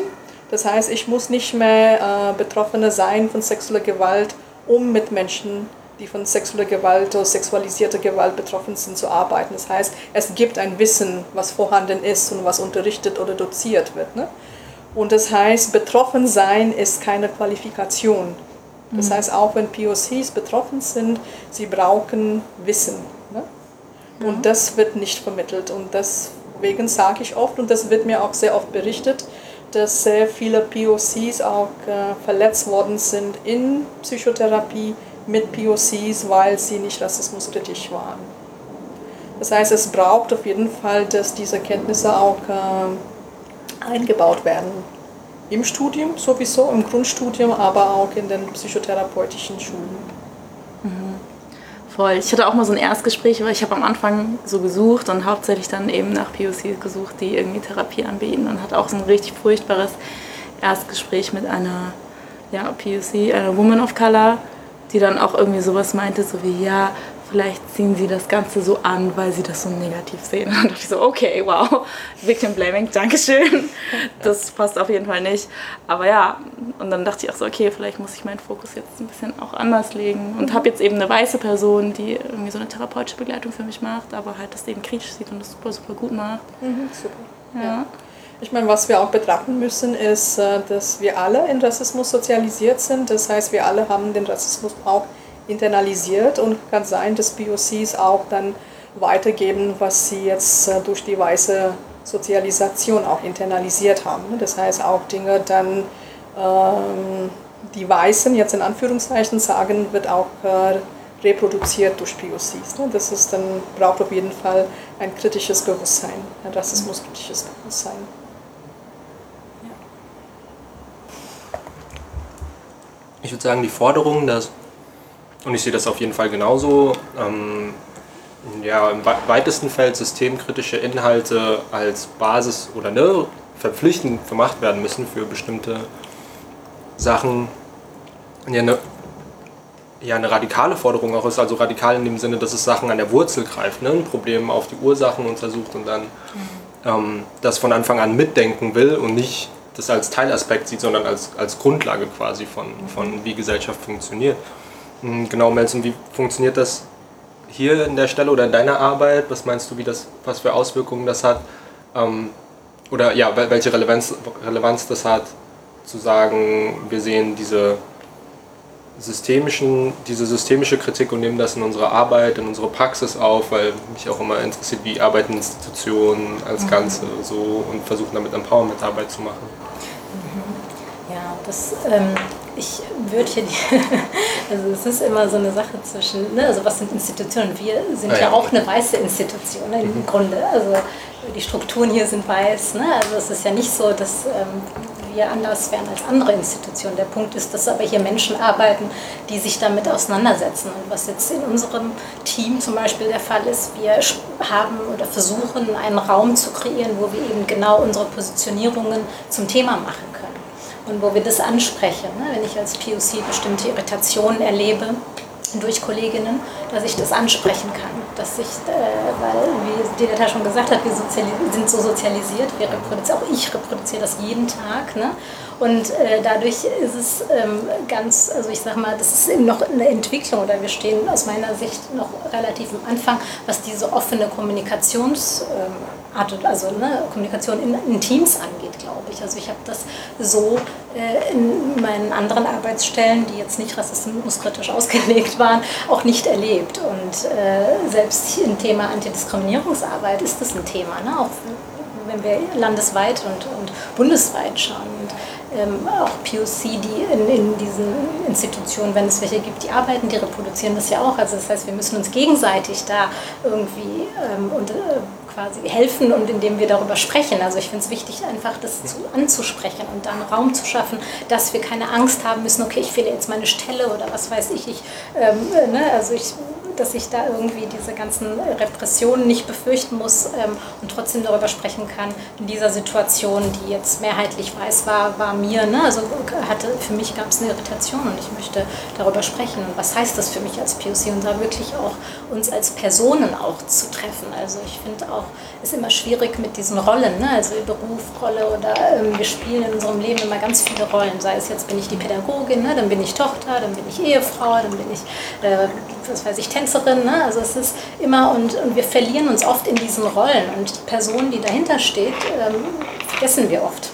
Das heißt, ich muss nicht mehr äh, Betroffene sein von sexueller Gewalt, um mit Menschen, die von sexueller Gewalt oder sexualisierter Gewalt betroffen sind, zu arbeiten. Das heißt, es gibt ein Wissen, was vorhanden ist und was unterrichtet oder doziert wird. Ne? Und das heißt, betroffen sein ist keine Qualifikation. Das mhm. heißt, auch wenn POCs betroffen sind, sie brauchen Wissen. Und mhm. das wird nicht vermittelt. Und deswegen sage ich oft, und das wird mir auch sehr oft berichtet, dass sehr viele POCs auch äh, verletzt worden sind in Psychotherapie mit POCs, weil sie nicht rassismuskritisch waren. Das heißt, es braucht auf jeden Fall, dass diese Kenntnisse auch äh, eingebaut werden. Im Studium sowieso, im Grundstudium, aber auch in den psychotherapeutischen Schulen voll. Ich hatte auch mal so ein Erstgespräch, weil ich habe am Anfang so gesucht und hauptsächlich dann eben nach POCs gesucht, die irgendwie Therapie anbieten und hatte auch so ein richtig furchtbares Erstgespräch mit einer ja, POC, einer Woman of Color, die dann auch irgendwie sowas meinte, so wie, ja, vielleicht ziehen sie das Ganze so an, weil sie das so negativ sehen. Und dachte ich so, okay, wow, Victim Blaming, Dankeschön. Das passt auf jeden Fall nicht. Aber ja, und dann dachte ich auch so, okay, vielleicht muss ich meinen Fokus jetzt ein bisschen auch anders legen. Und habe jetzt eben eine weiße Person, die irgendwie so eine therapeutische Begleitung für mich macht, aber halt das eben kritisch sieht und das super, super gut macht. Mhm, super. Ja. ja. Ich meine, was wir auch betrachten müssen, ist, äh, dass wir alle in Rassismus sozialisiert sind. Das heißt, wir alle haben den Rassismus auch internalisiert und kann sein, dass POCs auch dann weitergeben, was sie jetzt äh, durch die weiße Sozialisation auch internalisiert haben. Das heißt auch Dinge dann, ähm, die Weißen jetzt in Anführungszeichen sagen, wird auch äh, reproduziert durch POCs. Ne? Das ist dann, braucht auf jeden Fall ein kritisches Bewusstsein, ein rassismuskritisches Bewusstsein. Ich würde sagen, die Forderung, dass und ich sehe das auf jeden Fall genauso. Ähm, ja, im weitesten Feld systemkritische Inhalte als Basis oder ne, verpflichtend gemacht werden müssen für bestimmte Sachen. Ja, eine, ja, eine radikale Forderung auch ist, also radikal in dem Sinne, dass es Sachen an der Wurzel greift, ne? ein Problem auf die Ursachen untersucht und dann mhm. ähm, das von Anfang an mitdenken will und nicht das als Teilaspekt sieht, sondern als, als Grundlage quasi von, von wie Gesellschaft funktioniert. Hm, genau, Melson, wie funktioniert das hier in der Stelle oder in deiner Arbeit? Was meinst du, wie das, was für Auswirkungen das hat? Ähm, oder ja, welche Relevanz, Relevanz das hat, zu sagen, wir sehen diese systemischen, diese systemische Kritik und nehmen das in unsere Arbeit, in unsere Praxis auf, weil mich auch immer interessiert, wie arbeiten Institutionen als mhm. Ganze so und versuchen damit Empowerment-Arbeit zu machen. Das ähm, ich würde hier, die, also es ist immer so eine Sache zwischen, ne, also was sind Institutionen? Wir sind ah, ja, ja auch eine weiße Institution ne, im mhm. Grunde. Also die Strukturen hier sind weiß. Ne? Also es ist ja nicht so, dass ähm, wir anders wären als andere Institutionen. Der Punkt ist, dass aber hier Menschen arbeiten, die sich damit auseinandersetzen. Und was jetzt in unserem Team zum Beispiel der Fall ist, wir haben oder versuchen, einen Raum zu kreieren, wo wir eben genau unsere Positionierungen zum Thema machen und wo wir das ansprechen. Ne? Wenn ich als POC bestimmte Irritationen erlebe, durch Kolleginnen, dass ich das ansprechen kann. Dass ich, äh, weil, wie Diletta schon gesagt hat, wir sind so sozialisiert, wir reproduzieren, auch ich reproduziere das jeden Tag. Ne? Und äh, dadurch ist es ähm, ganz, also ich sag mal, das ist eben noch eine Entwicklung oder wir stehen aus meiner Sicht noch relativ am Anfang, was diese offene Kommunikationsart, ähm, also ne, Kommunikation in, in Teams angeht, glaube ich. Also ich habe das so äh, in meinen anderen Arbeitsstellen, die jetzt nicht rassismuskritisch ausgelegt waren, auch nicht erlebt. Und äh, selbst im Thema Antidiskriminierungsarbeit ist das ein Thema, ne? auch wenn wir landesweit und, und bundesweit schauen. Und, ähm, auch POC, die in, in diesen Institutionen, wenn es welche gibt, die arbeiten, die reproduzieren das ja auch. Also das heißt, wir müssen uns gegenseitig da irgendwie ähm, und, äh, quasi helfen und indem wir darüber sprechen. Also ich finde es wichtig, einfach das zu, anzusprechen und dann Raum zu schaffen, dass wir keine Angst haben müssen, okay, ich fehle jetzt meine Stelle oder was weiß ich. ich ähm, äh, ne, also ich dass ich da irgendwie diese ganzen Repressionen nicht befürchten muss ähm, und trotzdem darüber sprechen kann. In dieser Situation, die jetzt mehrheitlich weiß war, war mir, ne, also hatte, für mich gab es eine Irritation und ich möchte darüber sprechen. Und was heißt das für mich als POC und da wirklich auch uns als Personen auch zu treffen. Also ich finde auch, es ist immer schwierig mit diesen Rollen, ne? also Beruf, Rolle oder ähm, wir spielen in unserem Leben immer ganz viele Rollen. Sei es jetzt bin ich die Pädagogin, ne? dann bin ich Tochter, dann bin ich Ehefrau, dann bin ich, äh, was weiß ich, Tänzerin. Ne? Also es ist immer und, und wir verlieren uns oft in diesen Rollen und die Person, die dahinter steht, ähm, vergessen wir oft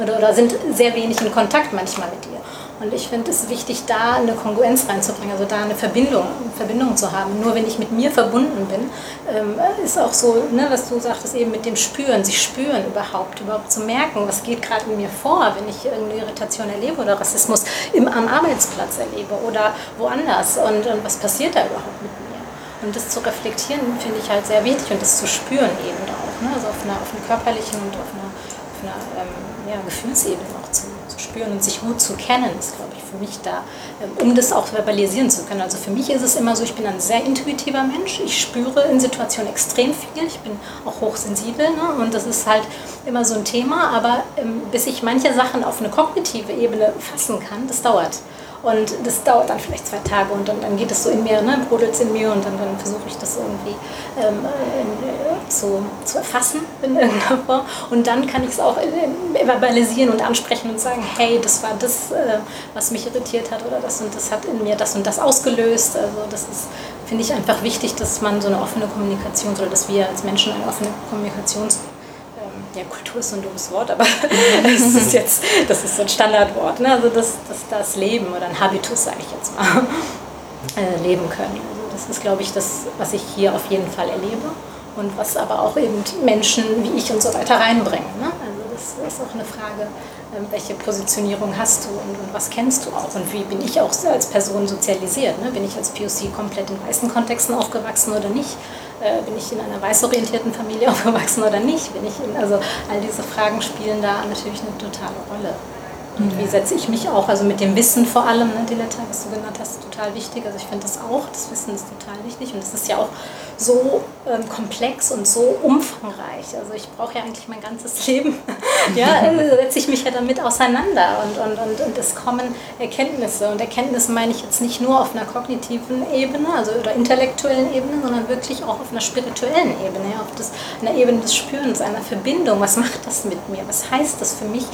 oder, oder sind sehr wenig in Kontakt manchmal mit ihr. Und ich finde es wichtig, da eine Kongruenz reinzubringen, also da eine Verbindung, eine Verbindung zu haben. Nur wenn ich mit mir verbunden bin, ähm, ist auch so, ne, was du sagtest eben mit dem Spüren, sich spüren überhaupt, überhaupt zu merken, was geht gerade in mir vor, wenn ich irgendeine Irritation erlebe oder Rassismus im, am Arbeitsplatz erlebe oder woanders und, und was passiert da überhaupt mit mir. Und das zu reflektieren, finde ich halt sehr wichtig und das zu spüren eben auch, ne? also auf einer, auf einer körperlichen und auf einer, auf einer ähm, ja, Gefühlsebene spüren und sich gut zu kennen, ist, glaube ich, für mich da, ähm, um das auch verbalisieren zu können. Also für mich ist es immer so, ich bin ein sehr intuitiver Mensch. Ich spüre in Situationen extrem viel. Ich bin auch hochsensibel ne? und das ist halt immer so ein Thema. Aber ähm, bis ich manche Sachen auf eine kognitive Ebene fassen kann, das dauert. Und das dauert dann vielleicht zwei Tage und dann, dann geht es so in mir, ne, brodelt es in mir und dann, dann versuche ich das irgendwie ähm, äh, zu, zu erfassen in irgendeiner Form. Und dann kann ich es auch äh, verbalisieren und ansprechen und sagen, hey, das war das, äh, was mich irritiert hat oder das und das hat in mir das und das ausgelöst. Also das ist, finde ich einfach wichtig, dass man so eine offene Kommunikation oder dass wir als Menschen eine offene Kommunikation ja, Kultur ist so ein dummes Wort, aber das ist jetzt, das ist so ein Standardwort. Ne? Also das, das, das Leben oder ein Habitus, sage ich jetzt mal, äh, leben können. Also das ist, glaube ich, das, was ich hier auf jeden Fall erlebe und was aber auch eben Menschen wie ich und so weiter reinbringen. Ne? Also das ist auch eine Frage, welche Positionierung hast du und, und, was kennst du auch und wie bin ich auch als Person sozialisiert. Ne? Bin ich als POC komplett in weißen Kontexten aufgewachsen oder nicht? Äh, bin ich in einer weißorientierten Familie aufgewachsen oder nicht? Bin ich in, also all diese Fragen spielen da natürlich eine totale Rolle. Und wie setze ich mich auch, also mit dem Wissen vor allem, ne, Diletta, was du genannt hast, total wichtig. Also ich finde das auch, das Wissen ist total wichtig und es ist ja auch so ähm, komplex und so umfangreich. Also ich brauche ja eigentlich mein ganzes Leben, ja, äh, setze ich mich ja damit auseinander und, und, und, und es kommen Erkenntnisse. Und Erkenntnisse meine ich jetzt nicht nur auf einer kognitiven Ebene, also oder intellektuellen Ebene, sondern wirklich auch auf einer spirituellen Ebene, ja, auf das, einer Ebene des Spürens, einer Verbindung. Was macht das mit mir? Was heißt das für mich?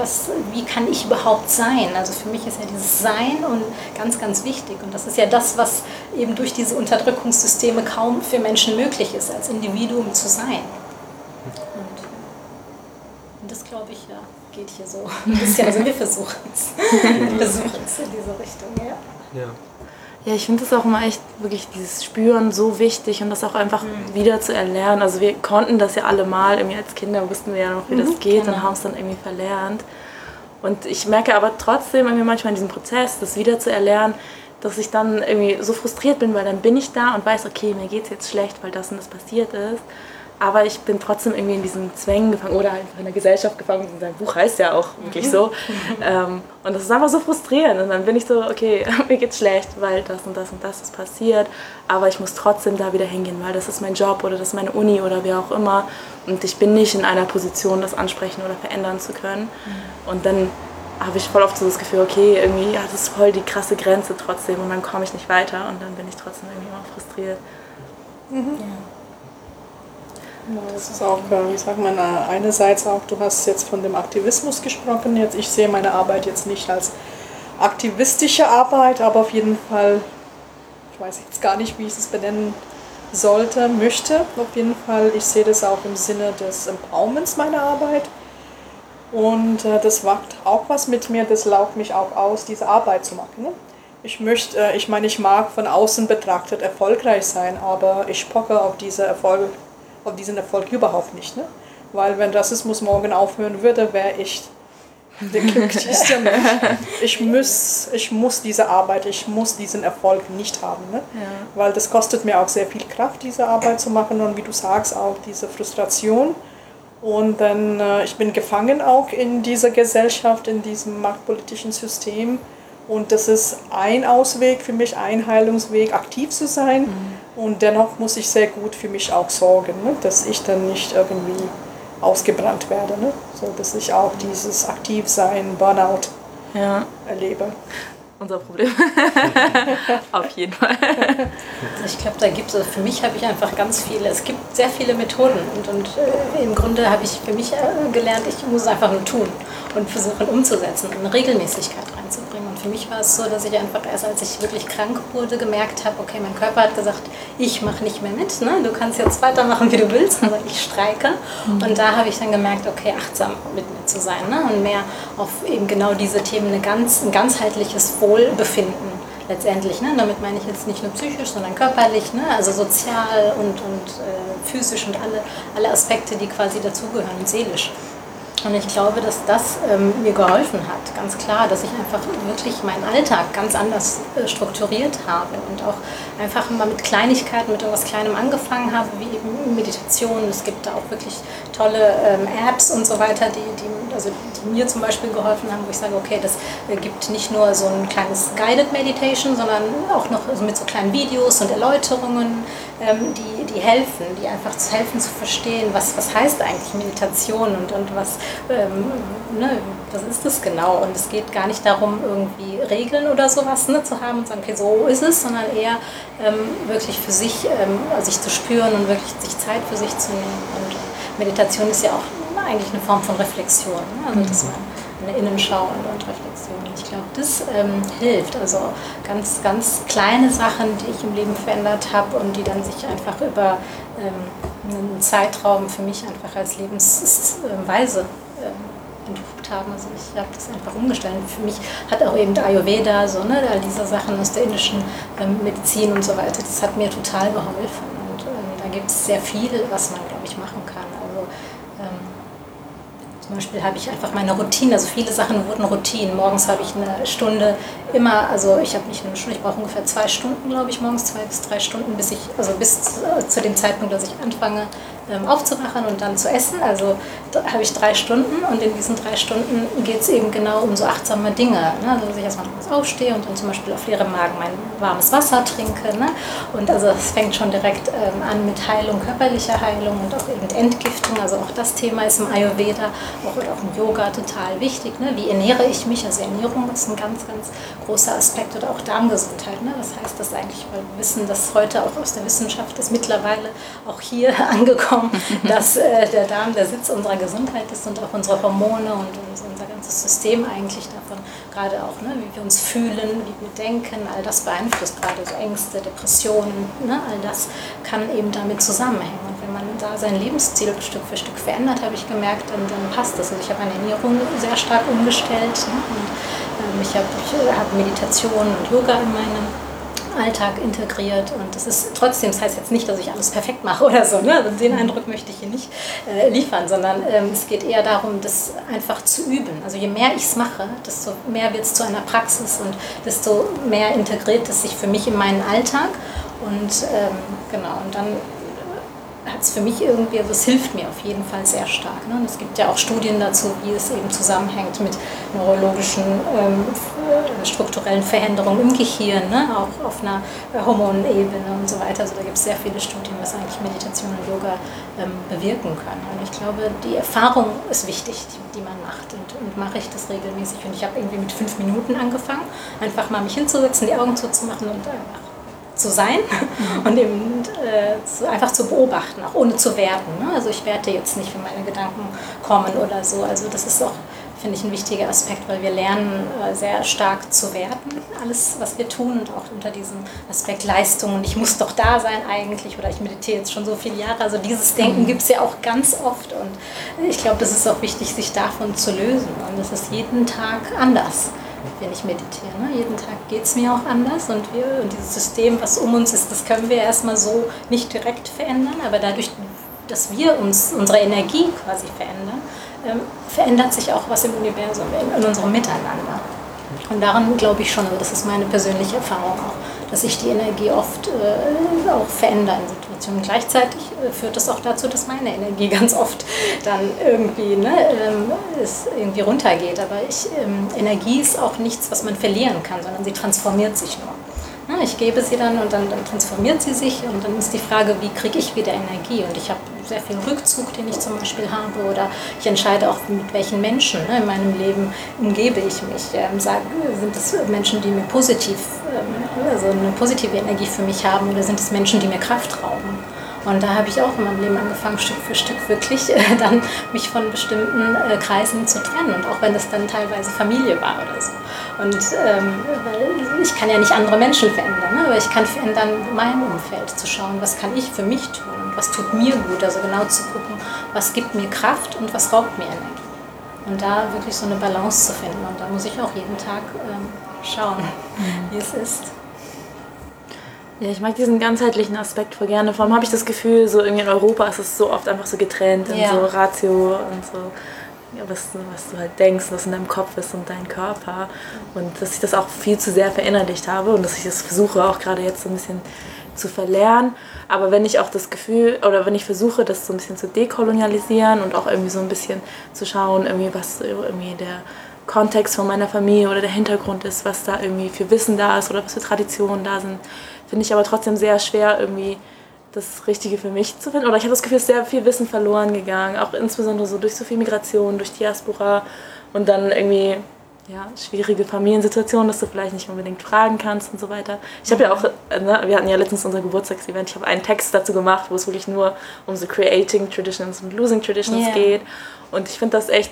Was, wie kann ich überhaupt sein? Also für mich ist ja dieses Sein und ganz, ganz wichtig. Und das ist ja das, was eben durch diese Unterdrückungssysteme kaum für Menschen möglich ist, als Individuum zu sein. Und, und das, glaube ich, ja, geht hier so ein bisschen. Also wir versuchen es. Wir versuchen es in diese Richtung, ja. ja. Ja, ich finde es auch immer echt wirklich dieses Spüren so wichtig und das auch einfach mhm. wieder zu erlernen. Also wir konnten das ja alle mal, irgendwie als Kinder wussten wir ja noch, wie mhm, das geht genau. und haben es dann irgendwie verlernt. Und ich merke aber trotzdem irgendwie manchmal in diesem Prozess, das wieder zu erlernen, dass ich dann irgendwie so frustriert bin, weil dann bin ich da und weiß, okay, mir geht es jetzt schlecht, weil das und das passiert ist. Aber ich bin trotzdem irgendwie in diesen Zwängen gefangen oder einfach in der Gesellschaft gefangen. Sein Buch heißt ja auch wirklich so. ähm, und das ist einfach so frustrierend. Und dann bin ich so, okay, mir geht's schlecht, weil das und das und das ist passiert. Aber ich muss trotzdem da wieder hingehen, weil das ist mein Job oder das ist meine Uni oder wie auch immer. Und ich bin nicht in einer Position, das ansprechen oder verändern zu können. Und dann habe ich voll oft so das Gefühl, okay, irgendwie, ja, das ist voll die krasse Grenze trotzdem und dann komme ich nicht weiter und dann bin ich trotzdem irgendwie immer frustriert. Mhm. Ja. Das ist auch, äh, wie sagt man, äh, einerseits auch, du hast jetzt von dem Aktivismus gesprochen. Jetzt, ich sehe meine Arbeit jetzt nicht als aktivistische Arbeit, aber auf jeden Fall, ich weiß jetzt gar nicht, wie ich es benennen sollte, möchte. Auf jeden Fall, ich sehe das auch im Sinne des Empowerments meiner Arbeit. Und äh, das macht auch was mit mir, das laugt mich auch aus, diese Arbeit zu machen. Ne? Ich möchte, äh, ich meine, ich mag von außen betrachtet erfolgreich sein, aber ich pocke auf diese Erfolg auf diesen Erfolg überhaupt nicht. Ne? Weil wenn Rassismus morgen aufhören würde, wäre ich der glücklichste Mensch. Ich muss, ich muss diese Arbeit, ich muss diesen Erfolg nicht haben. Ne? Ja. Weil das kostet mir auch sehr viel Kraft, diese Arbeit zu machen und wie du sagst, auch diese Frustration. Und dann, äh, ich bin gefangen auch in dieser Gesellschaft, in diesem machtpolitischen System. Und das ist ein Ausweg für mich, ein Heilungsweg, aktiv zu sein. Mhm. Und dennoch muss ich sehr gut für mich auch sorgen, ne? dass ich dann nicht irgendwie ausgebrannt werde. Ne? So dass ich auch dieses Aktivsein, Burnout ja. erlebe. Unser Problem. Auf jeden Fall. Ich glaube, da gibt es, also für mich habe ich einfach ganz viele, es gibt sehr viele Methoden und, und äh, im Grunde habe ich für mich äh, gelernt, ich muss es einfach nur tun und versuchen umzusetzen, eine Regelmäßigkeit reinzubringen. Für mich war es so, dass ich einfach erst, als ich wirklich krank wurde, gemerkt habe, okay, mein Körper hat gesagt, ich mache nicht mehr mit, ne? du kannst jetzt weitermachen, wie du willst, aber ich streike. Mhm. Und da habe ich dann gemerkt, okay, achtsam mit mir zu sein ne? und mehr auf eben genau diese Themen, eine ganz, ein ganzheitliches Wohlbefinden letztendlich. Ne? Damit meine ich jetzt nicht nur psychisch, sondern körperlich, ne? also sozial und, und äh, physisch und alle, alle Aspekte, die quasi dazugehören seelisch. Und ich glaube, dass das ähm, mir geholfen hat, ganz klar, dass ich einfach wirklich meinen Alltag ganz anders äh, strukturiert habe und auch einfach mal mit Kleinigkeiten, mit etwas Kleinem angefangen habe, wie eben Meditation. Es gibt da auch wirklich tolle ähm, Apps und so weiter, die, die, also die mir zum Beispiel geholfen haben, wo ich sage, okay, das äh, gibt nicht nur so ein kleines Guided Meditation, sondern auch noch mit so kleinen Videos und Erläuterungen, ähm, die, die helfen, die einfach helfen zu verstehen, was, was heißt eigentlich Meditation und, und was ähm, ne, was ist das genau? Und es geht gar nicht darum, irgendwie Regeln oder sowas ne, zu haben und sagen, okay, so ist es, sondern eher ähm, wirklich für sich, ähm, sich zu spüren und wirklich sich Zeit für sich zu nehmen. Und Meditation ist ja auch eigentlich eine Form von Reflexion, ne? also dass man eine Innenschau und, Reflexion. Ich glaube, das ähm, hilft. Also ganz, ganz kleine Sachen, die ich im Leben verändert habe und die dann sich einfach über ähm, einen Zeitraum für mich einfach als Lebensweise ähm, entpuppt haben. Also ich habe das einfach umgestellt. Für mich hat auch eben Ayurveda, so, ne, all diese Sachen aus der indischen ähm, Medizin und so weiter, das hat mir total geholfen. Und ähm, da gibt es sehr viel, was man, glaube ich, machen kann. Zum Beispiel habe ich einfach meine Routine, also viele Sachen wurden Routinen. Morgens habe ich eine Stunde immer, also ich habe nicht eine Stunde, ich brauche ungefähr zwei Stunden, glaube ich, morgens zwei bis drei Stunden, bis ich, also bis zu dem Zeitpunkt, dass ich anfange ähm, aufzuwachen und dann zu essen. Also habe ich drei Stunden und in diesen drei Stunden geht es eben genau um so achtsame Dinge. Ne? Also dass ich erstmal aufstehe und dann zum Beispiel auf leerem Magen mein warmes Wasser trinke. Ne? Und also es fängt schon direkt ähm, an mit Heilung, körperlicher Heilung und auch eben Entgiftung. Also auch das Thema ist im Ayurveda auch, oder auch im Yoga total wichtig. Ne? Wie ernähre ich mich? Also Ernährung ist ein ganz, ganz großer Aspekt oder auch Darmgesundheit. Ne? Was heißt das eigentlich? Weil wir wissen, dass heute auch aus der Wissenschaft ist mittlerweile auch hier angekommen, dass äh, der Darm der Sitz unserer Gesundheit ist und auch unsere Hormone und unser ganzes System eigentlich davon, gerade auch, ne, wie wir uns fühlen, wie wir denken, all das beeinflusst gerade so Ängste, Depressionen, ne, all das kann eben damit zusammenhängen. Und wenn man da sein Lebensstil Stück für Stück verändert, habe ich gemerkt, dann, dann passt das. Und ich habe meine Ernährung sehr stark umgestellt ne, und ähm, ich habe hab Meditation und Yoga in meinem Alltag integriert und das ist trotzdem, das heißt jetzt nicht, dass ich alles perfekt mache oder so, ne? Also den Eindruck möchte ich hier nicht äh, liefern, sondern ähm, es geht eher darum, das einfach zu üben. Also je mehr ich es mache, desto mehr wird es zu einer Praxis und desto mehr integriert es sich für mich in meinen Alltag und ähm, genau, und dann hat es für mich irgendwie, also es hilft mir auf jeden Fall sehr stark. Ne? Und es gibt ja auch Studien dazu, wie es eben zusammenhängt mit neurologischen ähm, äh, strukturellen Veränderungen im Gehirn, ne? auch auf einer Hormonebene und so weiter. Also da gibt es sehr viele Studien, was eigentlich Meditation und Yoga ähm, bewirken können. Und ich glaube, die Erfahrung ist wichtig, die, die man macht. Und, und mache ich das regelmäßig. Und ich habe irgendwie mit fünf Minuten angefangen, einfach mal mich hinzusetzen, die Augen zuzumachen und einfach zu sein und eben äh, zu, einfach zu beobachten, auch ohne zu werten. Ne? Also ich werte jetzt nicht, wenn meine Gedanken kommen oder so. Also das ist auch, finde ich, ein wichtiger Aspekt, weil wir lernen äh, sehr stark zu werten, alles, was wir tun und auch unter diesem Aspekt Leistung und ich muss doch da sein eigentlich oder ich meditiere jetzt schon so viele Jahre. Also dieses Denken gibt es ja auch ganz oft und ich glaube, es ist auch wichtig, sich davon zu lösen und es ist jeden Tag anders wenn ich meditiere. Ne? Jeden Tag geht es mir auch anders und, wir, und dieses System, was um uns ist, das können wir erstmal so nicht direkt verändern, aber dadurch, dass wir uns, unsere Energie quasi verändern, ähm, verändert sich auch was im Universum, in, in unserem Miteinander. Und daran glaube ich schon, also das ist meine persönliche Erfahrung auch, dass sich die Energie oft äh, auch verändert in Situationen. Gleichzeitig äh, führt das auch dazu, dass meine Energie ganz oft dann irgendwie, ne, ähm, es irgendwie runtergeht. Aber ich, ähm, Energie ist auch nichts, was man verlieren kann, sondern sie transformiert sich nur. Ich gebe sie dann und dann, dann, transformiert sie sich und dann ist die Frage, wie kriege ich wieder Energie? Und ich habe sehr viel Rückzug, den ich zum Beispiel habe oder ich entscheide auch, mit welchen Menschen ne, in meinem Leben umgebe ich mich. Ähm, sind es Menschen, die mir positiv, ähm, also eine positive Energie für mich haben oder sind es Menschen, die mir Kraft rauben? Und da habe ich auch in meinem Leben angefangen, Stück für Stück wirklich äh, dann mich von bestimmten äh, Kreisen zu trennen. Und auch wenn das dann teilweise Familie war oder so. Und ähm, weil ich kann ja nicht andere Menschen verändern, ne? aber ich kann verändern mein Umfeld, zu schauen, was kann ich für mich tun und was tut mir gut. Also genau zu gucken, was gibt mir Kraft und was raubt mir Energie. Und da wirklich so eine Balance zu finden. Und da muss ich auch jeden Tag ähm, schauen, mhm. wie es ist. Ja, ich mag diesen ganzheitlichen Aspekt voll gerne. Vor allem habe ich das Gefühl, so irgendwie in Europa ist es so oft einfach so getrennt in ja. so Ratio und so, ja, was, was du halt denkst, was in deinem Kopf ist und dein Körper. Und dass ich das auch viel zu sehr verinnerlicht habe und dass ich das versuche auch gerade jetzt so ein bisschen zu verlernen. Aber wenn ich auch das Gefühl, oder wenn ich versuche, das so ein bisschen zu dekolonialisieren und auch irgendwie so ein bisschen zu schauen, irgendwie was irgendwie der Kontext von meiner Familie oder der Hintergrund ist, was da irgendwie für Wissen da ist oder was für Traditionen da sind, finde ich aber trotzdem sehr schwer, irgendwie das Richtige für mich zu finden. Oder ich habe das Gefühl, es ist sehr viel Wissen verloren gegangen, auch insbesondere so durch so viel Migration, durch Diaspora und dann irgendwie ja, schwierige Familiensituationen, dass du vielleicht nicht unbedingt fragen kannst und so weiter. Ich habe ja auch, ne, wir hatten ja letztens unser Geburtstagsevent, ich habe einen Text dazu gemacht, wo es wirklich nur um so Creating Traditions und Losing Traditions yeah. geht. Und ich finde das echt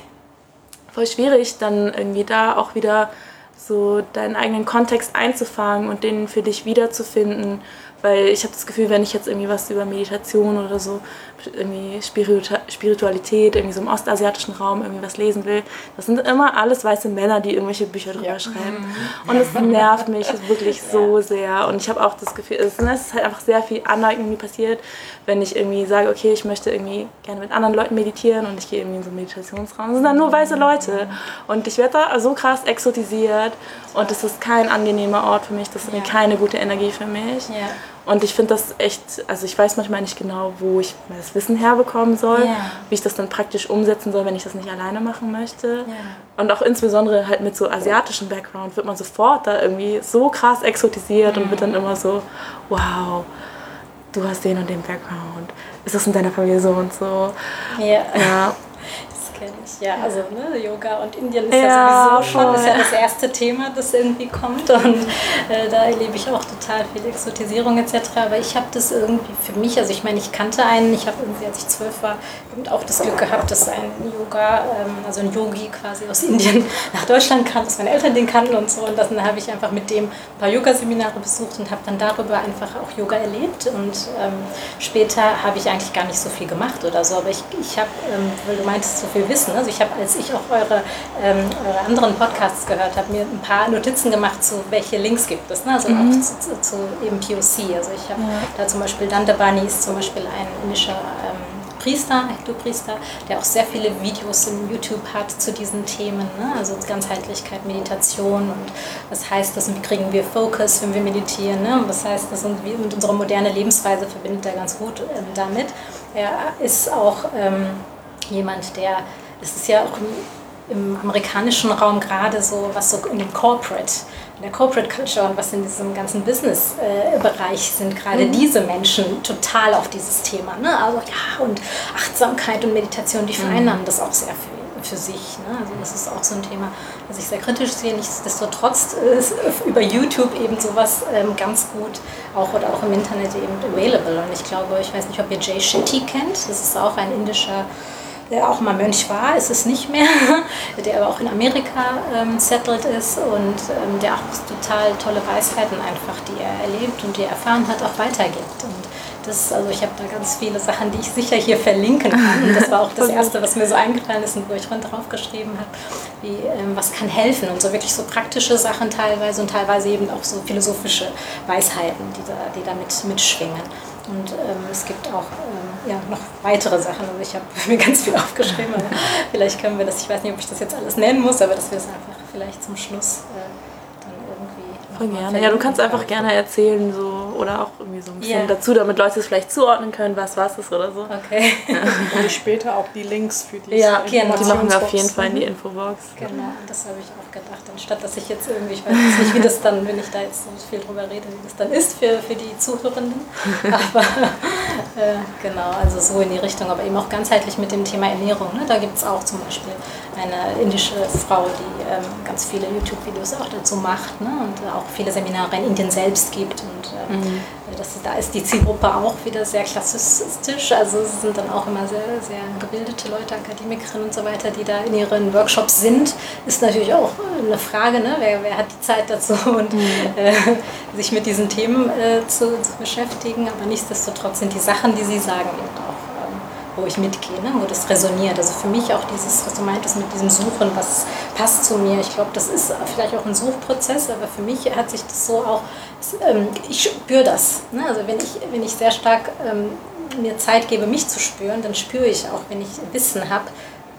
voll schwierig, dann irgendwie da auch wieder so deinen eigenen Kontext einzufangen und den für dich wiederzufinden. Weil ich habe das Gefühl, wenn ich jetzt irgendwie was über Meditation oder so, irgendwie Spiritualität, irgendwie so im ostasiatischen Raum irgendwie was lesen will, das sind immer alles weiße Männer, die irgendwelche Bücher drüber ja. schreiben. Und es nervt mich wirklich so sehr. Und ich habe auch das Gefühl, es ist halt einfach sehr viel Aneignung, die passiert, wenn ich irgendwie sage, okay, ich möchte irgendwie gerne mit anderen Leuten meditieren und ich gehe irgendwie in so einen Meditationsraum. Es sind dann nur weiße Leute. Und ich werde da so krass exotisiert und es ist kein angenehmer Ort für mich, das ist ja. keine gute Energie für mich. Ja. Und ich finde das echt, also ich weiß manchmal nicht genau, wo ich das Wissen herbekommen soll, ja. wie ich das dann praktisch umsetzen soll, wenn ich das nicht alleine machen möchte. Ja. Und auch insbesondere halt mit so asiatischem Background wird man sofort da irgendwie so krass exotisiert mhm. und wird dann immer so, wow, du hast den und den Background. Ist das in deiner Familie so und so? Ja. ja. Ja, also ne, Yoga und Indien ist ja, ja sowieso schon das, ist ja das erste Thema, das irgendwie kommt. Und äh, da erlebe ich auch total viel Exotisierung etc. Aber ich habe das irgendwie für mich, also ich meine, ich kannte einen, ich habe irgendwie, als ich zwölf war, auch das Glück gehabt, dass ein Yoga, ähm, also ein Yogi quasi aus Indien nach Deutschland kam, dass meine Eltern den kannten und so. Und dann habe ich einfach mit dem ein paar Yoga-Seminare besucht und habe dann darüber einfach auch Yoga erlebt. Und ähm, später habe ich eigentlich gar nicht so viel gemacht oder so. Aber ich, ich habe, ähm, weil du meintest, so viel Wissen. Also ich habe, als ich auch eure, ähm, eure anderen Podcasts gehört habe, mir ein paar Notizen gemacht zu welche Links gibt es. Ne? Also mhm. auch zu, zu, zu, eben POC. Also ich habe ja. da zum Beispiel Dandabani ist zum Beispiel ein indischer ähm, Priester, Hindu-Priester, der auch sehr viele Videos in YouTube hat zu diesen Themen, ne? also Ganzheitlichkeit, Meditation und was heißt das und wie kriegen wir Fokus, wenn wir meditieren, ne? und was heißt das und, wie, und unsere moderne Lebensweise verbindet er ganz gut ähm, damit. Er ist auch ähm, jemand, der, es ist ja auch im, im amerikanischen Raum gerade so, was so in dem Corporate in der Corporate Culture und was in diesem ganzen Business-Bereich sind gerade mhm. diese Menschen total auf dieses Thema. Ne? Also ja, und Achtsamkeit und Meditation, die vereinnahmen mhm. das auch sehr für, für sich. Ne? Also das ist auch so ein Thema, das ich sehr kritisch sehe. Nichtsdestotrotz ist über YouTube eben sowas ähm, ganz gut auch oder auch im Internet eben available. Und ich glaube, ich weiß nicht, ob ihr Jay Shetty kennt. Das ist auch ein indischer der auch mal Mönch war, ist es nicht mehr, der aber auch in Amerika ähm, settled ist und ähm, der auch total tolle Weisheiten einfach, die er erlebt und die er erfahren hat, auch weitergibt. Und das, also ich habe da ganz viele Sachen, die ich sicher hier verlinken kann. Und das war auch das Erste, was mir so eingefallen ist und wo ich drauf geschrieben habe, wie, ähm, was kann helfen und so wirklich so praktische Sachen teilweise und teilweise eben auch so philosophische Weisheiten, die da, die da mit, mitschwingen. Und ähm, es gibt auch ähm, ja, noch weitere Sachen. Also ich habe mir ganz viel aufgeschrieben, aber vielleicht können wir das, ich weiß nicht, ob ich das jetzt alles nennen muss, aber dass wir es einfach vielleicht zum Schluss äh, dann irgendwie. Voll gerne. Ja, du kannst einfach gerne erzählen, so oder auch irgendwie so ein bisschen yeah. dazu, damit Leute es vielleicht zuordnen können, was was ist oder so. Okay. Ja. Und später auch die Links für die Ja, die machen wir auf jeden Fall in die Infobox. Genau, das habe ich auch gedacht. Anstatt dass ich jetzt irgendwie, ich weiß jetzt nicht, wie das dann, wenn ich da jetzt so viel drüber rede, wie das dann ist für, für die Zuhörenden. Aber äh, genau, also so in die Richtung, aber eben auch ganzheitlich mit dem Thema Ernährung. Ne? Da gibt es auch zum Beispiel eine indische Frau, die ähm, ganz viele YouTube-Videos auch dazu macht ne? und auch viele Seminare in Indien selbst gibt. Und äh, mhm. Das, da ist die Zielgruppe auch wieder sehr klassistisch. Also es sind dann auch immer sehr, sehr gebildete Leute, Akademikerinnen und so weiter, die da in ihren Workshops sind. Ist natürlich auch eine Frage, ne? wer, wer hat die Zeit dazu und mhm. äh, sich mit diesen Themen äh, zu, zu beschäftigen. Aber nichtsdestotrotz sind die Sachen, die Sie sagen, eben auch wo ich mitgehe, ne? wo das resoniert. Also für mich auch dieses, was du meintest mit diesem Suchen, was passt zu mir. Ich glaube, das ist vielleicht auch ein Suchprozess, aber für mich hat sich das so auch, ähm, ich spüre das. Ne? Also wenn ich, wenn ich sehr stark ähm, mir Zeit gebe, mich zu spüren, dann spüre ich auch, wenn ich Wissen habe,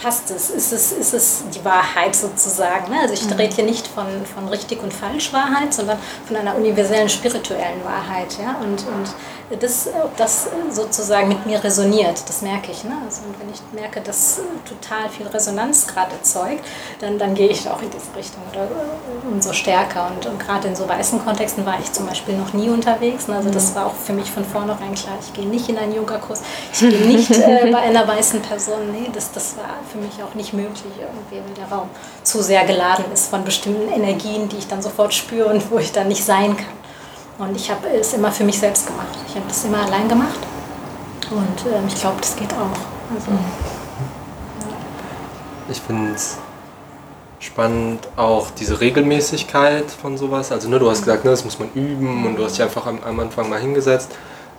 passt es? Ist es, ist es die Wahrheit sozusagen? Ne? Also ich mhm. rede hier nicht von, von richtig und falsch Wahrheit, sondern von einer universellen spirituellen Wahrheit. Ja? Und, und das, ob das sozusagen mit mir resoniert, das merke ich. Ne? Also wenn ich merke, dass total viel Resonanz gerade erzeugt, dann, dann gehe ich auch in diese Richtung oder äh, umso stärker. Und, und gerade in so weißen Kontexten war ich zum Beispiel noch nie unterwegs. Ne? Also das mhm. war auch für mich von vornherein klar, ich gehe nicht in einen Yoga-Kurs, ich gehe nicht äh, bei einer weißen Person. Nee, das, das war für mich auch nicht möglich irgendwie, weil der Raum zu sehr geladen ist von bestimmten Energien, die ich dann sofort spüre und wo ich dann nicht sein kann. Und ich habe es immer für mich selbst gemacht. Ich habe das immer allein gemacht. Und ähm, ich glaube, das geht auch. Also, ja. Ich finde es spannend auch diese Regelmäßigkeit von sowas. Also ne, du hast gesagt, ne, das muss man üben und du hast dich einfach am, am Anfang mal hingesetzt.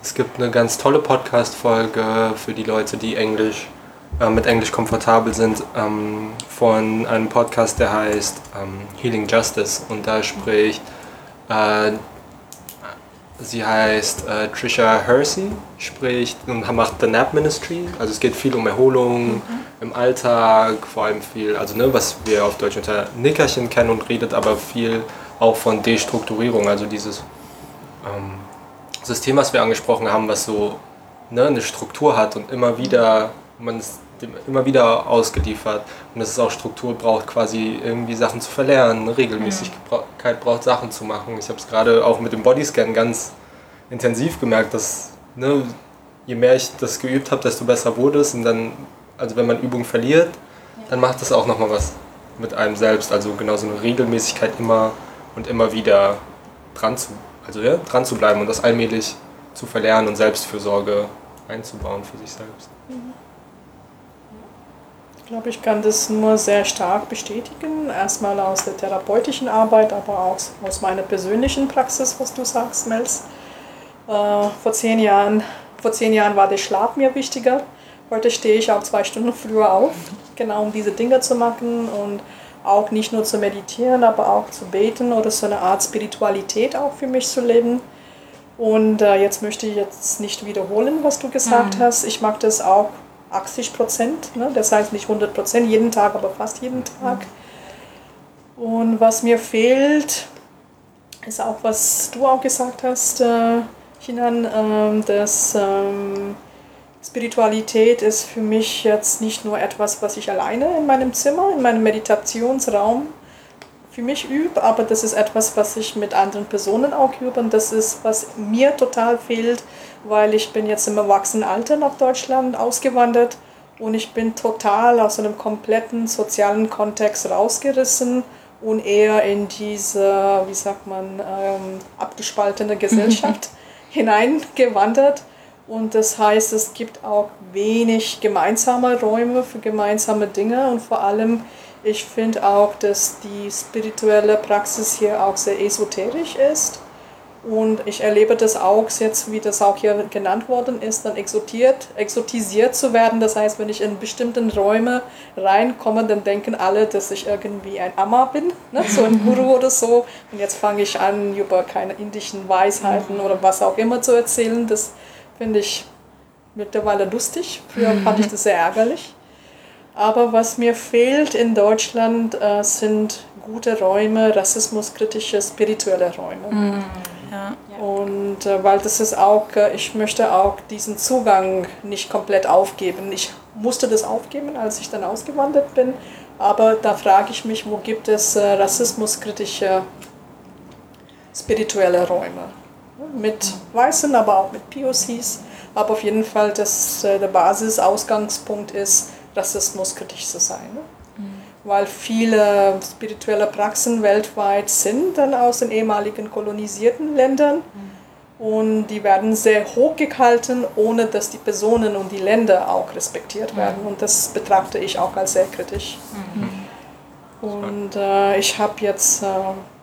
Es gibt eine ganz tolle Podcast-Folge für die Leute, die Englisch äh, mit Englisch komfortabel sind, ähm, von einem Podcast, der heißt ähm, Healing Justice. Und da spricht äh, Sie heißt äh, Trisha Hersey, spricht und macht The Nap Ministry. Also es geht viel um Erholung mhm. im Alltag, vor allem viel, also ne, was wir auf Deutsch unter Nickerchen kennen und redet, aber viel auch von Destrukturierung, also dieses ähm, System, was wir angesprochen haben, was so ne, eine Struktur hat und immer wieder, man ist immer wieder ausgeliefert. Und dass es auch Struktur braucht, quasi irgendwie Sachen zu verlernen, Regelmäßigkeit braucht, Sachen zu machen. Ich habe es gerade auch mit dem Bodyscan ganz intensiv gemerkt, dass ne, je mehr ich das geübt habe, desto besser wurde es. Und dann, also wenn man Übung verliert, dann macht das auch nochmal was mit einem selbst, also genau so eine Regelmäßigkeit immer und immer wieder dran zu, also ja, dran zu bleiben und das allmählich zu verlernen und Selbstfürsorge einzubauen für sich selbst. Glaube, ich kann das nur sehr stark bestätigen. Erstmal aus der therapeutischen Arbeit, aber auch aus meiner persönlichen Praxis, was du sagst, Mels. Äh, vor, zehn Jahren, vor zehn Jahren war der Schlaf mir wichtiger. Heute stehe ich auch zwei Stunden früher auf, genau um diese Dinge zu machen und auch nicht nur zu meditieren, aber auch zu beten oder so eine Art Spiritualität auch für mich zu leben. Und äh, jetzt möchte ich jetzt nicht wiederholen, was du gesagt mhm. hast. Ich mag das auch 80 Prozent. Ne? Das heißt nicht 100 Prozent jeden Tag, aber fast jeden Tag. Und was mir fehlt, ist auch, was du auch gesagt hast, äh, Chinan, äh, dass ähm, Spiritualität ist für mich jetzt nicht nur etwas, was ich alleine in meinem Zimmer, in meinem Meditationsraum für mich übe, aber das ist etwas, was ich mit anderen Personen auch übe und das ist, was mir total fehlt, weil ich bin jetzt im Erwachsenenalter nach Deutschland ausgewandert und ich bin total aus einem kompletten sozialen Kontext rausgerissen und eher in diese, wie sagt man, ähm, abgespaltene Gesellschaft hineingewandert. Und das heißt, es gibt auch wenig gemeinsame Räume für gemeinsame Dinge und vor allem, ich finde auch, dass die spirituelle Praxis hier auch sehr esoterisch ist. Und ich erlebe das auch jetzt, wie das auch hier genannt worden ist, dann exotiert, exotisiert zu werden. Das heißt, wenn ich in bestimmten Räume reinkomme, dann denken alle, dass ich irgendwie ein Amma bin, ne? so ein Guru oder so. Und jetzt fange ich an, über keine indischen Weisheiten oder was auch immer zu erzählen. Das finde ich mittlerweile lustig. Früher fand ich das sehr ärgerlich. Aber was mir fehlt in Deutschland äh, sind gute Räume, rassismuskritische, spirituelle Räume. Mhm. Ja. Und äh, weil das ist auch, äh, ich möchte auch diesen Zugang nicht komplett aufgeben. Ich musste das aufgeben, als ich dann ausgewandert bin. Aber da frage ich mich, wo gibt es äh, rassismuskritische spirituelle Räume? Mit Weißen, aber auch mit POCs. Aber auf jeden Fall, dass äh, der Basisausgangspunkt ist, rassismuskritisch zu sein. Ne? Weil viele spirituelle Praxen weltweit sind dann aus den ehemaligen kolonisierten Ländern und die werden sehr hoch gehalten, ohne dass die Personen und die Länder auch respektiert werden und das betrachte ich auch als sehr kritisch. Und äh, ich habe jetzt, äh,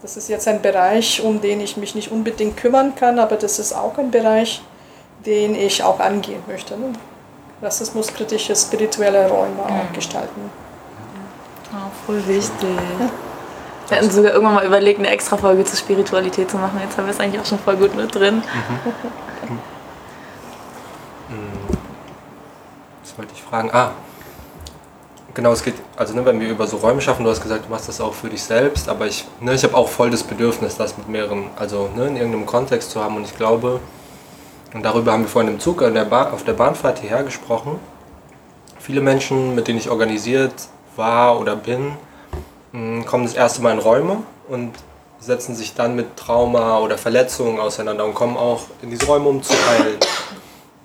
das ist jetzt ein Bereich, um den ich mich nicht unbedingt kümmern kann, aber das ist auch ein Bereich, den ich auch angehen möchte. Ne? Rassismuskritische spirituelle Räume auch gestalten. Oh, voll wichtig. Wir hatten sogar irgendwann mal überlegt, eine extra Folge zur Spiritualität zu machen. Jetzt haben wir es eigentlich auch schon voll gut mit drin. Was wollte ich fragen? Ah, genau, es geht, also ne, wenn wir über so Räume schaffen, du hast gesagt, du machst das auch für dich selbst, aber ich, ne, ich habe auch voll das Bedürfnis, das mit mehreren, also ne, in irgendeinem Kontext zu haben und ich glaube, und darüber haben wir vorhin im Zug der auf der Bahnfahrt hierher gesprochen, viele Menschen, mit denen ich organisiert war oder bin, mm, kommen das erste Mal in Räume und setzen sich dann mit Trauma oder Verletzungen auseinander und kommen auch in diese Räume, um zu heilen.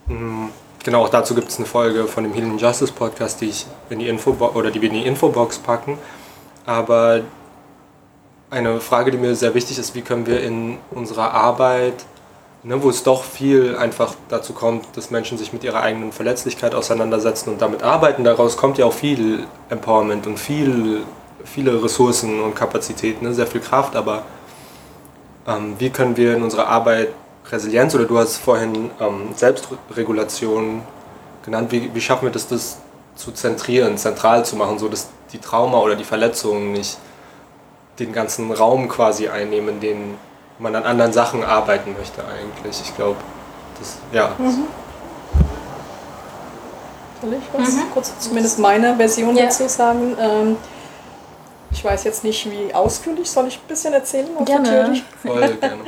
Mm, genau, auch dazu gibt es eine Folge von dem Healing Justice Podcast, die ich in die Info oder die wir in die Infobox packen. Aber eine Frage, die mir sehr wichtig ist, wie können wir in unserer Arbeit Ne, wo es doch viel einfach dazu kommt, dass Menschen sich mit ihrer eigenen Verletzlichkeit auseinandersetzen und damit arbeiten. Daraus kommt ja auch viel Empowerment und viel, viele Ressourcen und Kapazitäten, ne, sehr viel Kraft. Aber ähm, wie können wir in unserer Arbeit Resilienz oder du hast vorhin ähm, Selbstregulation genannt, wie, wie schaffen wir das, das zu zentrieren, zentral zu machen, so dass die Trauma oder die Verletzungen nicht den ganzen Raum quasi einnehmen, den man an anderen Sachen arbeiten möchte eigentlich. Ich glaube, das, ja. Mhm. Soll ich was mhm. kurz zumindest meine Version ja. dazu sagen? Ähm, ich weiß jetzt nicht, wie ausführlich, soll ich ein bisschen erzählen? Gerne. Voll gerne.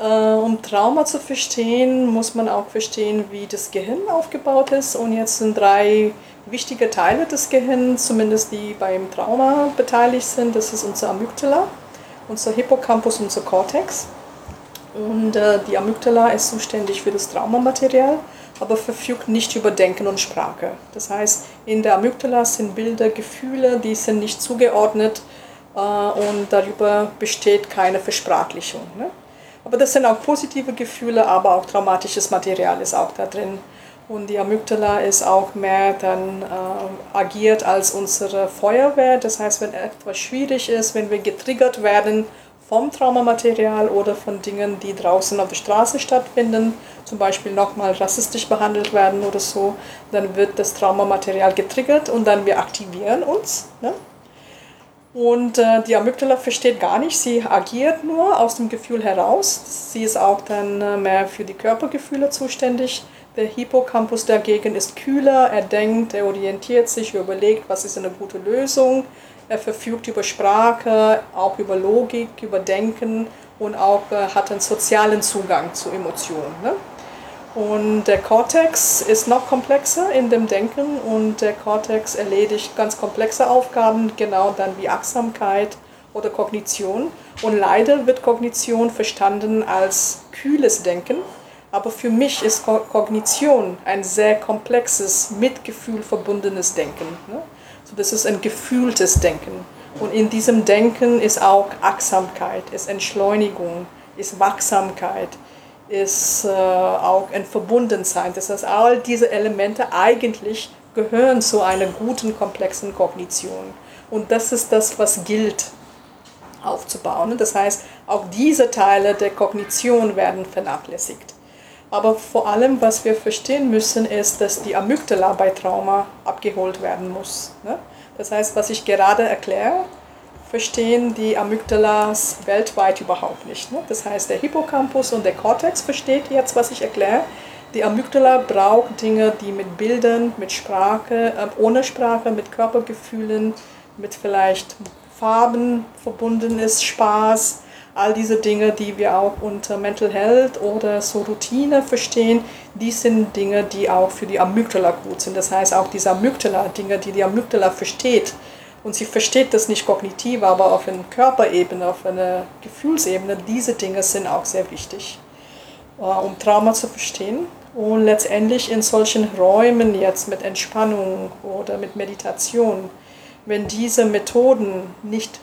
Äh, um Trauma zu verstehen, muss man auch verstehen, wie das Gehirn aufgebaut ist. Und jetzt sind drei wichtige Teile des Gehirns, zumindest die beim Trauma beteiligt sind. Das ist unser Amygdala, unser Hippocampus, unser Cortex. Und äh, die Amygdala ist zuständig für das Traumamaterial, aber verfügt nicht über Denken und Sprache. Das heißt, in der Amygdala sind Bilder, Gefühle, die sind nicht zugeordnet äh, und darüber besteht keine Versprachlichung. Ne? Aber das sind auch positive Gefühle, aber auch traumatisches Material ist auch da drin. Und die Amygdala ist auch mehr dann äh, agiert als unsere Feuerwehr. Das heißt, wenn etwas schwierig ist, wenn wir getriggert werden vom Traumamaterial oder von Dingen, die draußen auf der Straße stattfinden, zum Beispiel nochmal rassistisch behandelt werden oder so, dann wird das Traumamaterial getriggert und dann wir aktivieren uns. Ne? Und äh, die Amygdala versteht gar nicht, sie agiert nur aus dem Gefühl heraus. Sie ist auch dann äh, mehr für die Körpergefühle zuständig Der Hippocampus dagegen ist kühler, er denkt, er orientiert sich, er überlegt, was ist eine gute Lösung. Er verfügt über Sprache, auch über Logik, über Denken und auch äh, hat einen sozialen Zugang zu Emotionen. Ne? Und der Cortex ist noch komplexer in dem Denken und der Cortex erledigt ganz komplexe Aufgaben, genau dann wie Achtsamkeit oder Kognition. Und leider wird Kognition verstanden als kühles Denken aber für mich ist Kognition ein sehr komplexes, mit Gefühl verbundenes Denken. Ne? Das ist ein gefühltes Denken. Und in diesem Denken ist auch Achtsamkeit, ist Entschleunigung, ist Wachsamkeit, ist äh, auch ein Verbundensein. Das heißt, all diese Elemente eigentlich gehören zu einer guten, komplexen Kognition. Und das ist das, was gilt aufzubauen. Das heißt, auch diese Teile der Kognition werden vernachlässigt. Aber vor allem, was wir verstehen müssen, ist, dass die Amygdala bei Trauma abgeholt werden muss. Ne? Das heißt, was ich gerade erkläre, verstehen die Amygdalas weltweit überhaupt nicht. Ne? Das heißt, der Hippocampus und der Cortex versteht jetzt, was ich erkläre. Die Amygdala braucht Dinge, die mit Bildern, mit Sprache, äh, ohne Sprache, mit Körpergefühlen, mit vielleicht Farben verbunden ist, Spaß, all diese Dinge, die wir auch unter Mental Health oder so Routine verstehen, die sind Dinge, die auch für die Amygdala gut sind. Das heißt auch diese Amygdala, Dinge, die die Amygdala versteht. Und sie versteht das nicht kognitiv, aber auf einer Körperebene, auf einer Gefühlsebene, diese Dinge sind auch sehr wichtig, äh, um Trauma zu verstehen. Und letztendlich in solchen Räumen jetzt mit Entspannung oder mit Meditation, wenn diese Methoden nicht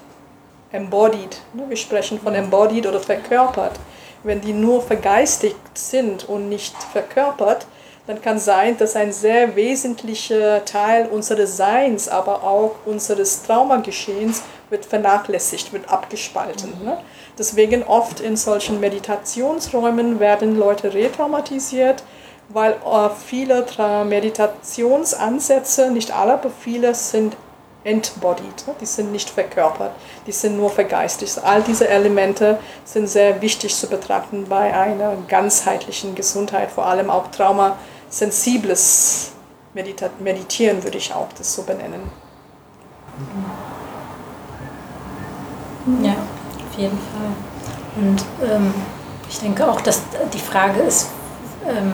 embodied. Ne? Wir sprechen von embodied oder verkörpert. Wenn die nur vergeistigt sind und nicht verkörpert, dann kann sein, dass ein sehr wesentlicher Teil unseres Seins, aber auch unseres Traumageschehens wird vernachlässigt, wird abgespalten. Ne? Deswegen oft in solchen Meditationsräumen werden Leute retraumatisiert, weil äh, viele Meditationsansätze, nicht alle, aber viele sind embodied, ne? die sind nicht verkörpert, die sind nur vergeistigt. All diese Elemente sind sehr wichtig zu betrachten bei einer ganzheitlichen Gesundheit, vor allem auch traumasensibles Meditieren würde ich auch das so benennen. Ja, auf jeden Fall. Und ähm, ich denke auch, dass die Frage ist, ähm,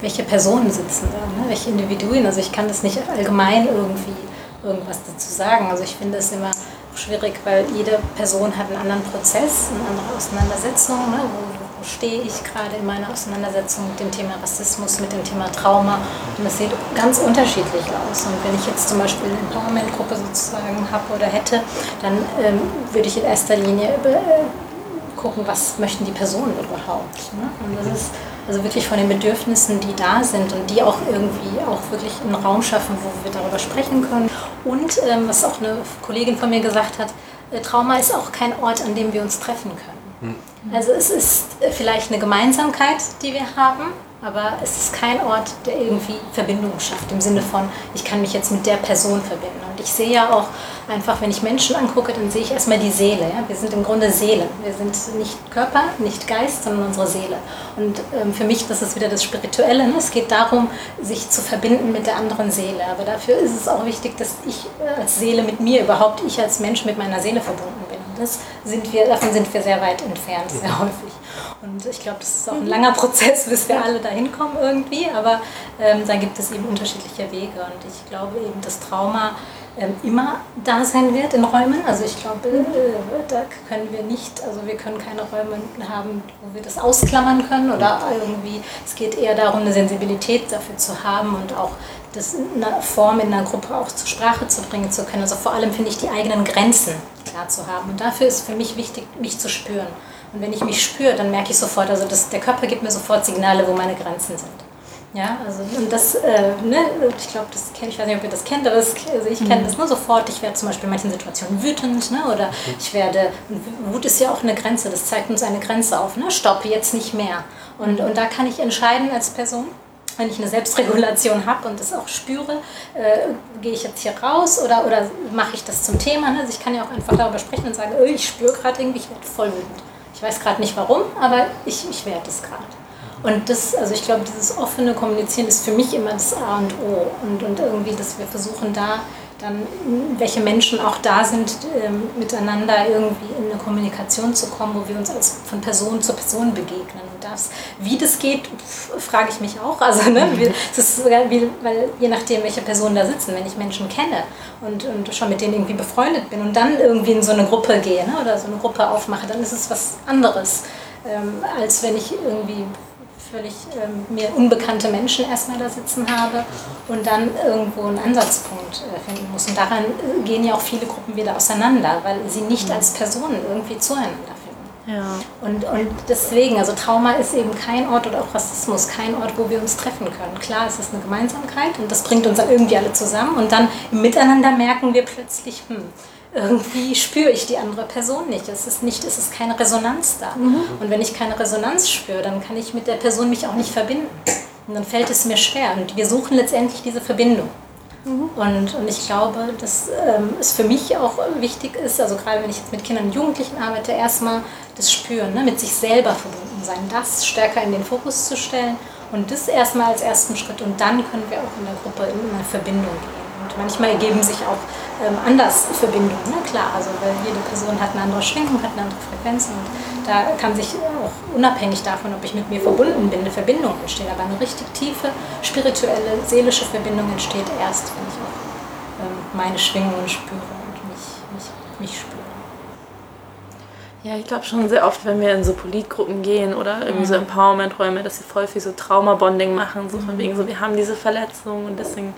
welche Personen sitzen da, ne? welche Individuen. Also ich kann das nicht allgemein irgendwie irgendwas dazu sagen. Also ich finde es immer schwierig, weil jede Person hat einen anderen Prozess, eine andere Auseinandersetzung. Ne? Wo, wo stehe ich gerade in meiner Auseinandersetzung mit dem Thema Rassismus, mit dem Thema Trauma? Und das sieht ganz unterschiedlich aus. Und wenn ich jetzt zum Beispiel eine Empowerment-Gruppe sozusagen habe oder hätte, dann ähm, würde ich in erster Linie äh, gucken, was möchten die Personen überhaupt. Ne? Und das ist also wirklich von den Bedürfnissen, die da sind und die auch irgendwie auch wirklich einen Raum schaffen, wo wir darüber sprechen können. Und ähm, was auch eine Kollegin von mir gesagt hat, äh, Trauma ist auch kein Ort, an dem wir uns treffen können. Mhm. Also es ist äh, vielleicht eine Gemeinsamkeit, die wir haben, aber es ist kein Ort, der irgendwie Verbindungen schafft, im Sinne von, ich kann mich jetzt mit der Person verbinden. Und ich sehe ja auch einfach, wenn ich Menschen angucke, dann sehe ich erstmal die Seele. Ja? Wir sind im Grunde Seele. Wir sind nicht Körper, nicht Geist, sondern unsere Seele. Und ähm, für mich, das ist wieder das Spirituelle. Ne? Es geht darum, sich zu verbinden mit der anderen Seele. Aber dafür ist es auch wichtig, dass ich äh, als Seele mit mir überhaupt, ich als Mensch mit meiner Seele verbunden bin. Und das sind wir, davon sind wir sehr weit entfernt, sehr häufig. Und ich glaube, das ist auch ein langer Prozess, bis wir alle dahin kommen irgendwie. Aber ähm, da gibt es eben unterschiedliche Wege. Und ich glaube eben, das Trauma ähm, immer da sein wird in Räumen. Also ich glaube, äh, da können wir nicht, also wir können keine Räume haben, wo wir das ausklammern können oder irgendwie, es geht eher darum, eine Sensibilität dafür zu haben und auch das in einer Form in einer Gruppe auch zur Sprache zu bringen zu können. Also vor allem finde ich die eigenen Grenzen klar zu haben. Und dafür ist für mich wichtig, mich zu spüren. Und wenn ich mich spüre, dann merke ich sofort, also das, der Körper gibt mir sofort Signale, wo meine Grenzen sind. Ja, also und das, äh, ne, ich glaube, das kenne ich weiß nicht, ob ihr das kennt, aber das, also ich kenne mhm. das nur sofort. Ich werde zum Beispiel in manchen Situationen wütend, ne, oder ich werde, Wut ist ja auch eine Grenze, das zeigt uns eine Grenze auf, ne, stopp, jetzt nicht mehr. Und, und da kann ich entscheiden als Person, wenn ich eine Selbstregulation habe und das auch spüre, äh, gehe ich jetzt hier raus oder, oder mache ich das zum Thema. Ne? Also ich kann ja auch einfach darüber sprechen und sagen, oh, ich spüre gerade irgendwie, ich werde voll wütend. Ich weiß gerade nicht warum, aber ich, ich werde es gerade. Und das, also ich glaube, dieses offene Kommunizieren ist für mich immer das A und O. Und, und irgendwie, dass wir versuchen, da dann, welche Menschen auch da sind, ähm, miteinander irgendwie in eine Kommunikation zu kommen, wo wir uns als von Person zu Person begegnen. Und das, wie das geht, frage ich mich auch. Also, ne, wie, das ist sogar wie, weil je nachdem, welche Personen da sitzen, wenn ich Menschen kenne und, und schon mit denen irgendwie befreundet bin und dann irgendwie in so eine Gruppe gehe ne, oder so eine Gruppe aufmache, dann ist es was anderes, ähm, als wenn ich irgendwie völlig ähm, mir unbekannte Menschen erstmal da sitzen habe und dann irgendwo einen Ansatzpunkt äh, finden muss. Und daran äh, gehen ja auch viele Gruppen wieder auseinander, weil sie nicht als Personen irgendwie zueinander finden. Ja. Und, und deswegen, also Trauma ist eben kein Ort oder auch Rassismus, kein Ort, wo wir uns treffen können. Klar, es ist eine Gemeinsamkeit und das bringt uns dann irgendwie alle zusammen und dann im Miteinander merken wir plötzlich, hm, irgendwie spüre ich die andere Person nicht. Es ist, nicht, es ist keine Resonanz da. Mhm. Und wenn ich keine Resonanz spüre, dann kann ich mit der Person mich auch nicht verbinden. Und dann fällt es mir schwer. Und wir suchen letztendlich diese Verbindung. Mhm. Und, und ich glaube, dass ähm, es für mich auch wichtig ist, also gerade wenn ich jetzt mit Kindern und Jugendlichen arbeite, erstmal das Spüren, ne, mit sich selber verbunden sein, das stärker in den Fokus zu stellen und das erstmal als ersten Schritt. Und dann können wir auch in der Gruppe in eine Verbindung gehen. Und manchmal ergeben sich auch ähm, anders Verbindungen, ne? klar. Also weil jede Person hat eine andere Schwingung, hat eine andere Frequenz und da kann sich auch unabhängig davon, ob ich mit mir verbunden bin, eine Verbindung entstehen. Aber eine richtig tiefe spirituelle, seelische Verbindung entsteht erst, wenn ich auch ähm, meine Schwingungen spüre und mich, mich, mich spüre. Ja, ich glaube schon sehr oft, wenn wir in so Politgruppen gehen oder irgendwie mhm. so Empowerment-Räume, dass sie voll viel so Trauma-Bonding machen, so von wegen so, wir haben diese Verletzung und deswegen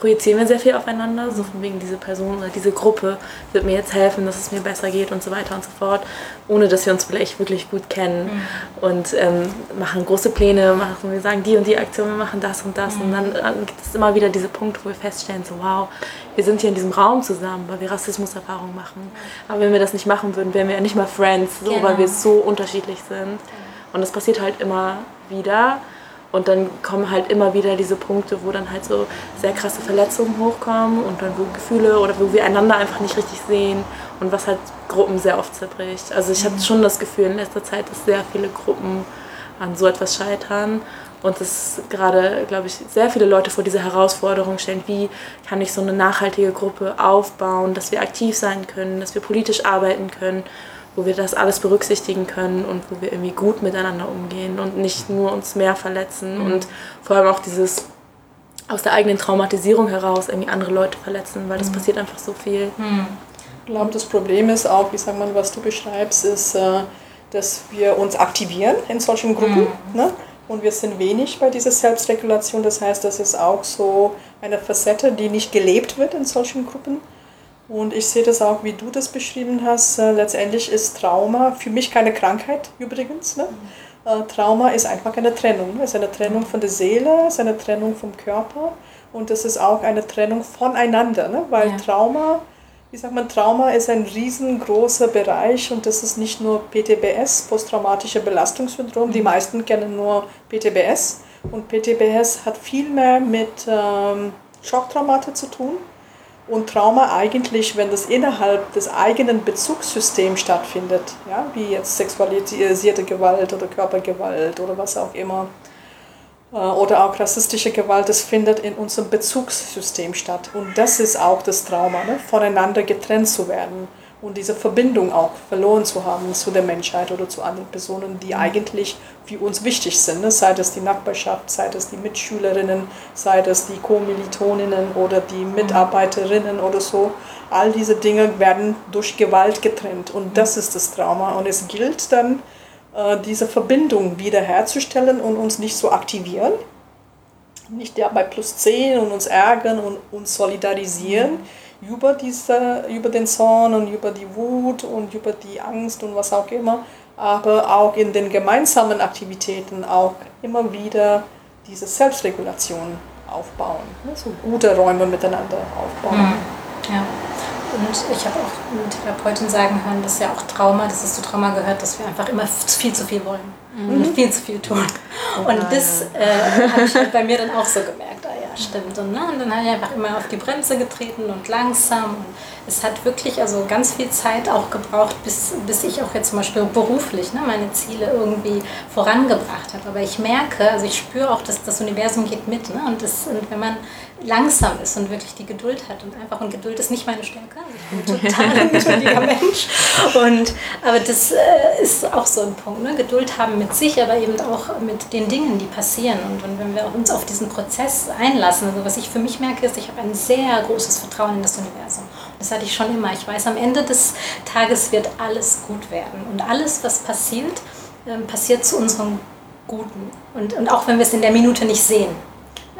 projizieren wir sehr viel aufeinander, so von wegen diese Person oder diese Gruppe wird mir jetzt helfen, dass es mir besser geht und so weiter und so fort, ohne dass wir uns vielleicht wirklich gut kennen mhm. und ähm, machen große Pläne, machen, wir sagen die und die Aktion, wir machen das und das mhm. und dann, dann gibt es immer wieder diese Punkte, wo wir feststellen, so wow, wir sind hier in diesem Raum zusammen, weil wir Rassismuserfahrungen machen, aber wenn wir das nicht machen würden, wären wir ja nicht mal Friends, so, genau. weil wir so unterschiedlich sind und das passiert halt immer wieder und dann kommen halt immer wieder diese Punkte, wo dann halt so sehr krasse Verletzungen hochkommen und dann wo Gefühle oder wo wir einander einfach nicht richtig sehen und was halt Gruppen sehr oft zerbricht. Also ich mhm. habe schon das Gefühl in letzter Zeit, dass sehr viele Gruppen an so etwas scheitern und dass gerade, glaube ich, sehr viele Leute vor diese Herausforderung stellen, wie kann ich so eine nachhaltige Gruppe aufbauen, dass wir aktiv sein können, dass wir politisch arbeiten können wo wir das alles berücksichtigen können und wo wir irgendwie gut miteinander umgehen und nicht nur uns mehr verletzen mhm. und vor allem auch dieses aus der eigenen Traumatisierung heraus irgendwie andere Leute verletzen, weil das mhm. passiert einfach so viel. Mhm. Ich glaube, das Problem ist auch, wie sagt man, was du beschreibst, ist, äh, dass wir uns aktivieren in solchen Gruppen. Mhm. Ne? Und wir sind wenig bei dieser Selbstregulation. Das heißt, das ist auch so eine Facette, die nicht gelebt wird in solchen Gruppen. Und ich sehe das auch, wie du das beschrieben hast. Äh, letztendlich ist Trauma für mich keine Krankheit übrigens. Ne? Äh, Trauma ist einfach eine Trennung. Es ist eine Trennung von der Seele, es ist eine Trennung vom Körper und es ist auch eine Trennung voneinander. Ne? Weil ja. Trauma, wie sagt man, Trauma ist ein riesengroßer Bereich und das ist nicht nur PTBS, posttraumatische Belastungssyndrom. Die meisten kennen nur PTBS und PTBS hat viel mehr mit ähm, Schocktraumata zu tun und Trauma eigentlich, wenn das innerhalb des eigenen Bezugssystems stattfindet, ja, wie jetzt sexualisierte Gewalt oder Körpergewalt oder was auch immer, äh, oder auch rassistische Gewalt, das findet in unserem Bezugssystem statt. Und das ist auch das Trauma, ne? voneinander getrennt zu werden und diese Verbindung auch verloren zu haben zu der Menschheit oder zu anderen Personen, die eigentlich für uns wichtig sind, ne? sei das die Nachbarschaft, sei das die Mitschülerinnen, sei das die Kommilitoninnen oder die Mitarbeiterinnen oder so. All diese Dinge werden durch Gewalt getrennt und das ist das Trauma und es gilt dann, äh, diese Verbindung wiederherzustellen und uns nicht zu aktivieren, nicht ja bei plus 10 und uns ärgern und uns solidarisieren. Mhm über, diese, über den Zorn und über die Wut und über die Angst und was auch immer, aber auch in den gemeinsamen Aktivitäten auch immer wieder diese Selbstregulation aufbauen, ne? so gute Räume miteinander aufbauen. Mhm. Ja. Und ich habe auch eine Therapeutin sagen hören, dass ja auch Trauma, dass es zu Trauma gehört, dass wir einfach immer viel zu viel wollen mhm. und viel zu viel tun. Oh, und das äh, habe ich halt bei mir dann auch so gemerkt. Stimmt. Und, ne, und dann habe ich einfach immer auf die Bremse getreten und langsam. Und es hat wirklich also ganz viel Zeit auch gebraucht, bis, bis ich auch jetzt zum Beispiel beruflich ne, meine Ziele irgendwie vorangebracht habe. Aber ich merke, also ich spüre auch, dass das Universum geht mit. Ne? Und, das, und wenn man langsam ist und wirklich die Geduld hat und einfach, und Geduld ist nicht meine Stärke, also ich bin total ein geduldiger Mensch. Und, aber das äh, ist auch so ein Punkt, ne? Geduld haben mit sich, aber eben auch mit den Dingen, die passieren. Und, und wenn wir uns auf diesen Prozess einlassen, also was ich für mich merke, ist, ich habe ein sehr großes Vertrauen in das Universum. Das hatte ich schon immer. Ich weiß, am Ende des Tages wird alles gut werden. Und alles, was passiert, äh, passiert zu unserem Guten. Und, und auch wenn wir es in der Minute nicht sehen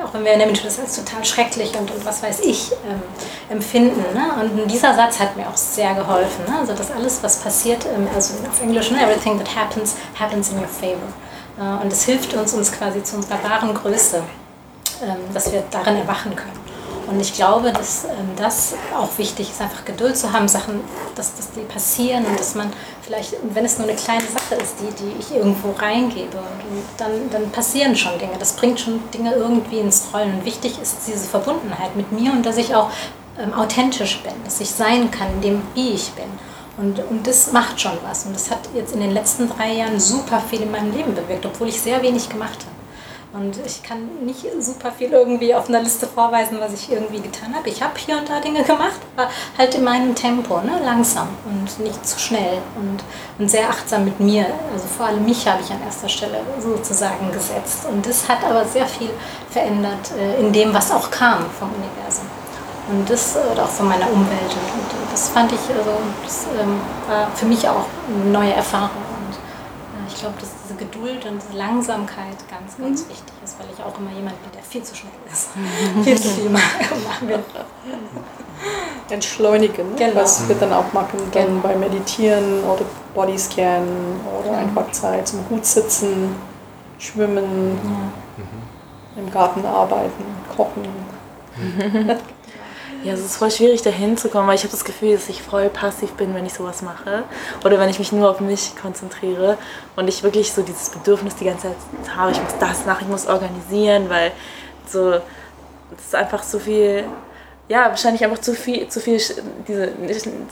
auch wenn wir in der Minute das als total schrecklich und, und was weiß ich ähm, empfinden. Ne? Und dieser Satz hat mir auch sehr geholfen. Ne? Also, dass alles, was passiert, ähm, also auf Englisch, ne? everything that happens, happens in your favor. Äh, und es hilft uns, uns quasi zu unserer wahren Größe, ähm, dass wir darin erwachen können. Und ich glaube, dass ähm, das auch wichtig ist, einfach Geduld zu haben, Sachen, dass, dass die passieren und dass man vielleicht, wenn es nur eine kleine Sache ist, die, die ich irgendwo reingebe, und dann, dann passieren schon Dinge. Das bringt schon Dinge irgendwie ins Rollen. Und wichtig ist diese Verbundenheit mit mir und dass ich auch ähm, authentisch bin, dass ich sein kann, in dem, wie ich bin. Und, und das macht schon was. Und das hat jetzt in den letzten drei Jahren super viel in meinem Leben bewirkt, obwohl ich sehr wenig gemacht habe. Und ich kann nicht super viel irgendwie auf einer Liste vorweisen, was ich irgendwie getan habe. Ich habe hier und da Dinge gemacht, aber halt in meinem Tempo, ne? langsam und nicht zu schnell und, und sehr achtsam mit mir. Also vor allem mich habe ich an erster Stelle sozusagen gesetzt. Und das hat aber sehr viel verändert äh, in dem, was auch kam vom Universum. Und das äh, auch von meiner Umwelt. Und, und das fand ich, also das ähm, war für mich auch eine neue Erfahrung. Und äh, ich glaube, dass diese Geduld und diese Langsamkeit ganz, ganz mhm. wichtig ist, weil ich auch immer jemand bin, der viel zu schnell ist. viel zu viel machen will. Entschleunigen, genau. was wir dann auch machen, dann genau. beim Meditieren oder Bodyscan oder mhm. einfach Zeit zum gut sitzen, schwimmen, ja. im Garten arbeiten, kochen. Ja, es ist voll schwierig, da hinzukommen, weil ich habe das Gefühl, dass ich voll passiv bin, wenn ich sowas mache. Oder wenn ich mich nur auf mich konzentriere und ich wirklich so dieses Bedürfnis die ganze Zeit habe, ich muss das machen, ich muss organisieren, weil so, das ist einfach so viel, ja, wahrscheinlich einfach zu viel, zu viel, diese,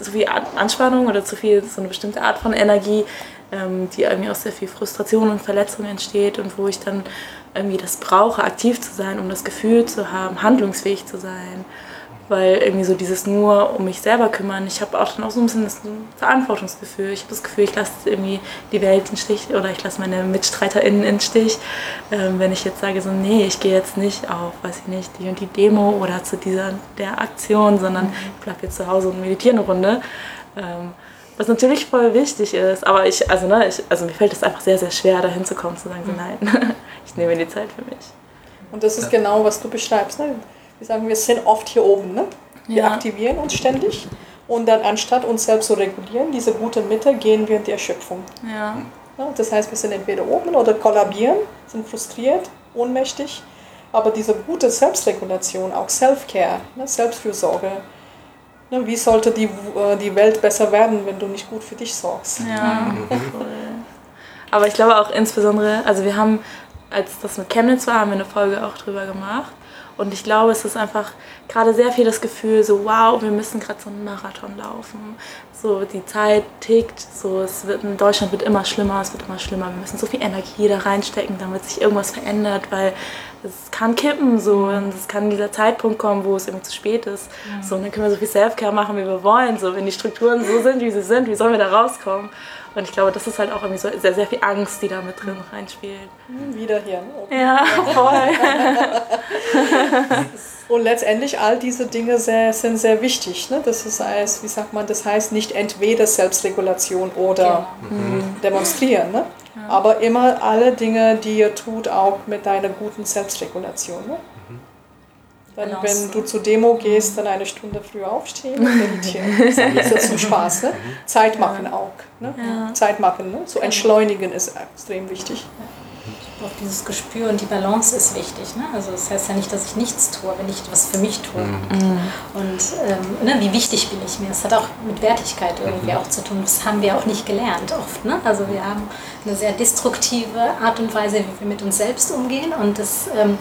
zu viel Anspannung oder zu viel, so eine bestimmte Art von Energie, ähm, die irgendwie aus sehr viel Frustration und Verletzung entsteht und wo ich dann irgendwie das brauche, aktiv zu sein, um das Gefühl zu haben, handlungsfähig zu sein weil irgendwie so dieses nur um mich selber kümmern, ich habe auch dann auch so ein bisschen das Verantwortungsgefühl. Ich habe das Gefühl, ich lasse irgendwie die Welt in Stich oder ich lasse meine MitstreiterInnen in Stich, ähm, wenn ich jetzt sage so, nee, ich gehe jetzt nicht auf, weiß ich nicht, die und die Demo oder zu dieser der Aktion, sondern mhm. ich bleibe jetzt zu Hause und meditiere eine Runde. Ähm, was natürlich voll wichtig ist, aber ich, also, ne, ich, also mir fällt es einfach sehr, sehr schwer, da hinzukommen, zu sagen, so, mhm. nein, ich nehme die Zeit für mich. Und das ist ja. genau, was du beschreibst. Ne? Wir sagen, wir sind oft hier oben. Ne? Wir ja. aktivieren uns ständig und dann anstatt uns selbst zu regulieren, diese gute Mitte, gehen wir in die Erschöpfung. Ja. Ja, das heißt, wir sind entweder oben oder kollabieren, sind frustriert, ohnmächtig. Aber diese gute Selbstregulation, auch Self-Care, ne, Selbstfürsorge, ne, wie sollte die, äh, die Welt besser werden, wenn du nicht gut für dich sorgst? Ja, Aber ich glaube auch insbesondere, also wir haben, als das mit Chemnitz war, haben wir eine Folge auch drüber gemacht. Und ich glaube, es ist einfach gerade sehr viel das Gefühl, so wow, wir müssen gerade so einen Marathon laufen. So die Zeit tickt, so es wird in Deutschland wird immer schlimmer, es wird immer schlimmer. Wir müssen so viel Energie da reinstecken, damit sich irgendwas verändert, weil es kann kippen so und es kann dieser Zeitpunkt kommen, wo es irgendwie zu spät ist. Mhm. So und dann können wir so viel Selfcare machen, wie wir wollen. So wenn die Strukturen so sind, wie sie sind, wie sollen wir da rauskommen? Und ich glaube, das ist halt auch irgendwie so sehr, sehr viel Angst, die da mit drin reinspielt. Hm, wieder hier. Ne? Ja, voll. Und letztendlich all diese Dinge sehr, sind sehr wichtig. Ne? Das ist als, wie sagt man, das heißt nicht entweder Selbstregulation oder genau. mhm. demonstrieren. Ne? Ja. Aber immer alle Dinge, die ihr tut, auch mit deiner guten Selbstregulation. Ne? Dann, genau wenn du zur Demo gehst, dann eine Stunde früher aufstehen und meditieren. Das ist ja zum Spaß. Ne? Zeit machen auch. Ne? Ja. Zeit machen. Ne? So entschleunigen ist extrem wichtig. Auch dieses Gespür und die Balance ist wichtig. Ne? Also das heißt ja nicht, dass ich nichts tue, wenn ich etwas für mich tue. Mhm. Und ähm, ne, wie wichtig bin ich mir? Das hat auch mit Wertigkeit irgendwie mhm. auch zu tun. Das haben wir auch nicht gelernt oft. Ne? Also wir haben eine sehr destruktive Art und Weise, wie wir mit uns selbst umgehen. Und das ähm,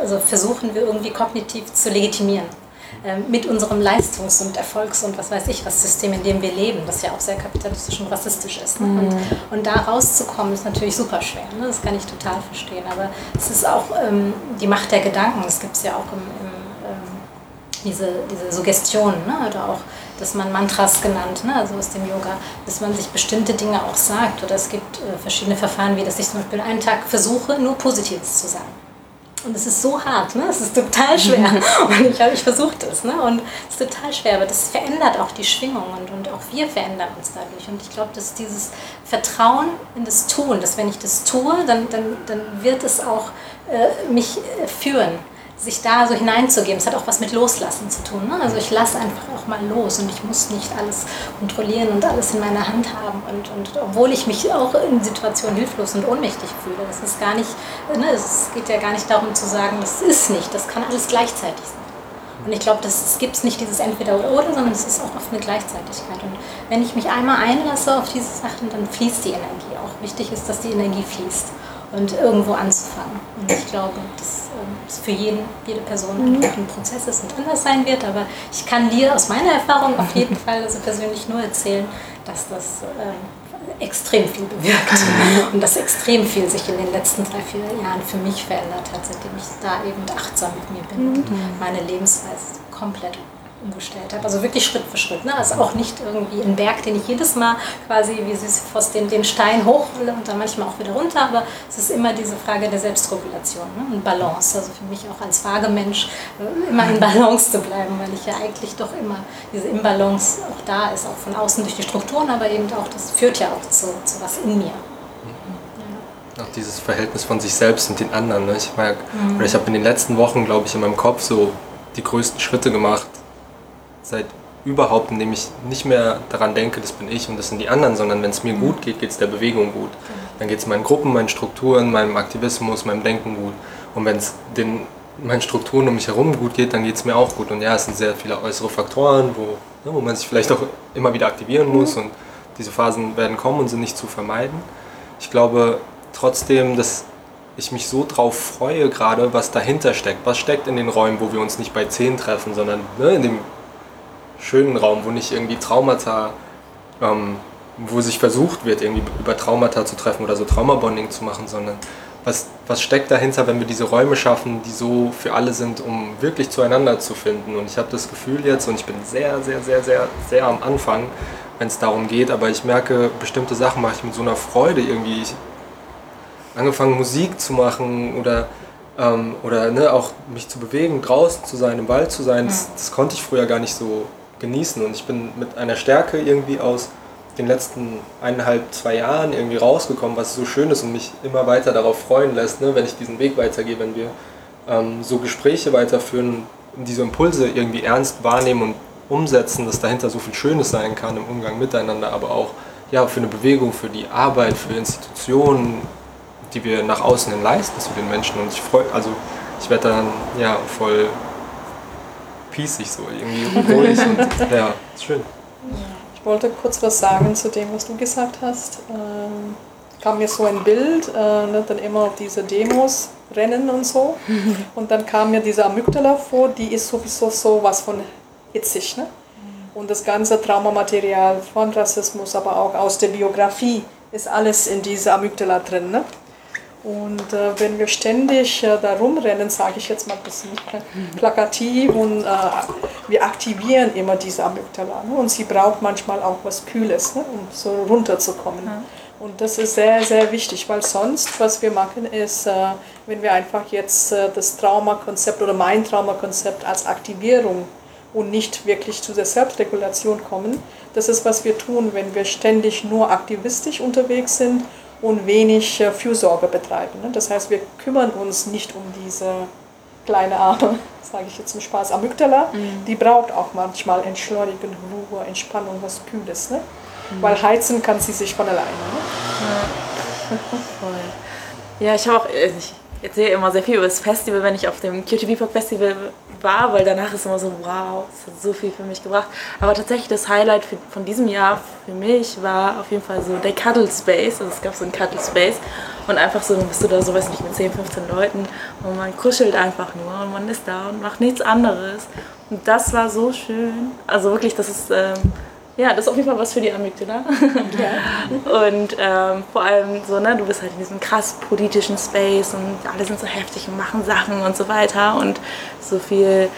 also versuchen wir irgendwie kognitiv zu legitimieren. Ähm, mit unserem Leistungs- und Erfolgs- und was weiß ich was System, in dem wir leben, das ja auch sehr kapitalistisch und rassistisch ist. Ne? Und, mhm. und da rauszukommen ist natürlich super schwer. Ne? Das kann ich total verstehen. Aber es ist auch ähm, die Macht der Gedanken. Das gibt es ja auch im, im ähm, diese, diese Suggestion ne? oder auch, dass man Mantras genannt, ne? also aus dem Yoga, dass man sich bestimmte Dinge auch sagt. Oder es gibt äh, verschiedene Verfahren, wie dass ich zum Beispiel einen Tag versuche, nur Positives zu sagen. Und es ist so hart, ne? es ist total schwer. Und ich habe ich versucht es. Ne? Und es ist total schwer, aber das verändert auch die Schwingung und, und auch wir verändern uns dadurch. Und ich glaube, dass dieses Vertrauen in das Tun, dass wenn ich das tue, dann, dann, dann wird es auch äh, mich äh, führen sich da so hineinzugeben. Es hat auch was mit Loslassen zu tun. Ne? Also ich lasse einfach auch mal los und ich muss nicht alles kontrollieren und alles in meiner Hand haben. Und, und obwohl ich mich auch in Situationen hilflos und ohnmächtig fühle, das ist gar nicht, ne, es geht ja gar nicht darum zu sagen, das ist nicht, das kann alles gleichzeitig sein. Und ich glaube, es gibt nicht dieses Entweder oder oder, sondern es ist auch oft eine Gleichzeitigkeit. Und wenn ich mich einmal einlasse auf diese Sachen, dann fließt die Energie auch. Wichtig ist, dass die Energie fließt und irgendwo anzufangen. Und ich glaube, dass es für jeden, jede Person mhm. ein Prozess ist und anders sein wird. Aber ich kann dir aus meiner Erfahrung auf jeden Fall also persönlich nur erzählen, dass das äh, extrem viel bewirkt und dass extrem viel sich in den letzten drei, vier Jahren für mich verändert hat, seitdem ich da eben achtsam mit mir bin mhm. und meine Lebensweise komplett umgestellt habe. Also wirklich Schritt für Schritt. Ne? Also auch nicht irgendwie ein Berg, den ich jedes Mal quasi wie Sisyphos den, den Stein hochhole und dann manchmal auch wieder runter. Aber es ist immer diese Frage der Selbstregulation ne? und Balance. Also für mich auch als Vagemensch äh, immer in Balance zu bleiben, weil ich ja eigentlich doch immer diese Imbalance auch da ist, auch von außen durch die Strukturen, aber eben auch, das führt ja auch zu, zu was in mir. Auch dieses Verhältnis von sich selbst und den anderen. Ne? Ich mhm. ich habe in den letzten Wochen, glaube ich, in meinem Kopf so die größten Schritte gemacht, seit überhaupt, indem ich nicht mehr daran denke, das bin ich und das sind die anderen, sondern wenn es mir gut geht, geht es der Bewegung gut. Dann geht es meinen Gruppen, meinen Strukturen, meinem Aktivismus, meinem Denken gut. Und wenn es den meinen Strukturen um mich herum gut geht, dann geht es mir auch gut. Und ja, es sind sehr viele äußere Faktoren, wo, ne, wo man sich vielleicht auch immer wieder aktivieren muss und diese Phasen werden kommen und sind nicht zu vermeiden. Ich glaube trotzdem, dass ich mich so drauf freue gerade, was dahinter steckt. Was steckt in den Räumen, wo wir uns nicht bei 10 treffen, sondern ne, in dem schönen Raum, wo nicht irgendwie Traumata, ähm, wo sich versucht wird, irgendwie über Traumata zu treffen oder so Traumabonding zu machen, sondern was, was steckt dahinter, wenn wir diese Räume schaffen, die so für alle sind, um wirklich zueinander zu finden. Und ich habe das Gefühl jetzt, und ich bin sehr, sehr, sehr, sehr, sehr am Anfang, wenn es darum geht, aber ich merke, bestimmte Sachen mache ich mit so einer Freude irgendwie. Ich angefangen Musik zu machen oder ähm, oder ne, auch mich zu bewegen, draußen zu sein, im Wald zu sein, das, das konnte ich früher gar nicht so genießen. Und ich bin mit einer Stärke irgendwie aus den letzten eineinhalb, zwei Jahren irgendwie rausgekommen, was so schön ist und mich immer weiter darauf freuen lässt, ne, wenn ich diesen Weg weitergehe, wenn wir ähm, so Gespräche weiterführen, diese Impulse irgendwie ernst wahrnehmen und umsetzen, dass dahinter so viel Schönes sein kann im Umgang miteinander, aber auch ja, für eine Bewegung, für die Arbeit, für Institutionen, die wir nach außen hin leisten zu den Menschen. Und ich freue, also ich werde dann ja voll pießig so, irgendwie ruhig und ja, ist schön. Ich wollte kurz was sagen zu dem, was du gesagt hast. Ähm, kam mir so ein Bild, äh, ne, dann immer auf diese Demos rennen und so. Und dann kam mir diese Amygdala vor, die ist sowieso so was von hitzig. Ne? Und das ganze Traumamaterial von Rassismus, aber auch aus der Biografie, ist alles in dieser Amygdala drin. Ne? Und äh, wenn wir ständig äh, da rumrennen, sage ich jetzt mal ein bisschen plakativ, und äh, wir aktivieren immer diese Amygdala. Ne? Und sie braucht manchmal auch was Kühles, ne? um so runterzukommen. Ja. Und das ist sehr, sehr wichtig, weil sonst, was wir machen, ist, äh, wenn wir einfach jetzt äh, das Traumakonzept oder mein Traumakonzept als Aktivierung und nicht wirklich zu der Selbstregulation kommen, das ist, was wir tun, wenn wir ständig nur aktivistisch unterwegs sind und wenig äh, Fürsorge betreiben. Ne? Das heißt, wir kümmern uns nicht um diese kleine arme, sage ich jetzt im Spaß, Amygdala. Mhm. Die braucht auch manchmal Entschleunigung, Ruhe, Entspannung, was Kühles. Ne? Mhm. Weil heizen kann sie sich von alleine. Ne? Ja. Ja, ich habe auch, äh, ich erzähle immer sehr viel über das Festival, wenn ich auf dem QTV Pop Festival war, weil danach ist immer so, wow, es hat so viel für mich gebracht. Aber tatsächlich das Highlight von diesem Jahr für mich war auf jeden Fall so der Cuddle Space. Also es gab so einen Cuddle Space. Und einfach so, dann bist du da so, weiß nicht, mit 10, 15 Leuten und man kuschelt einfach nur und man ist da und macht nichts anderes. Und das war so schön. Also wirklich, das ist, ähm, ja, das ist auf jeden Fall was für die Amygdala. Ja. und ähm, vor allem so, ne, du bist halt in diesem krass politischen Space und alle sind so heftig und machen Sachen und so weiter und so viel,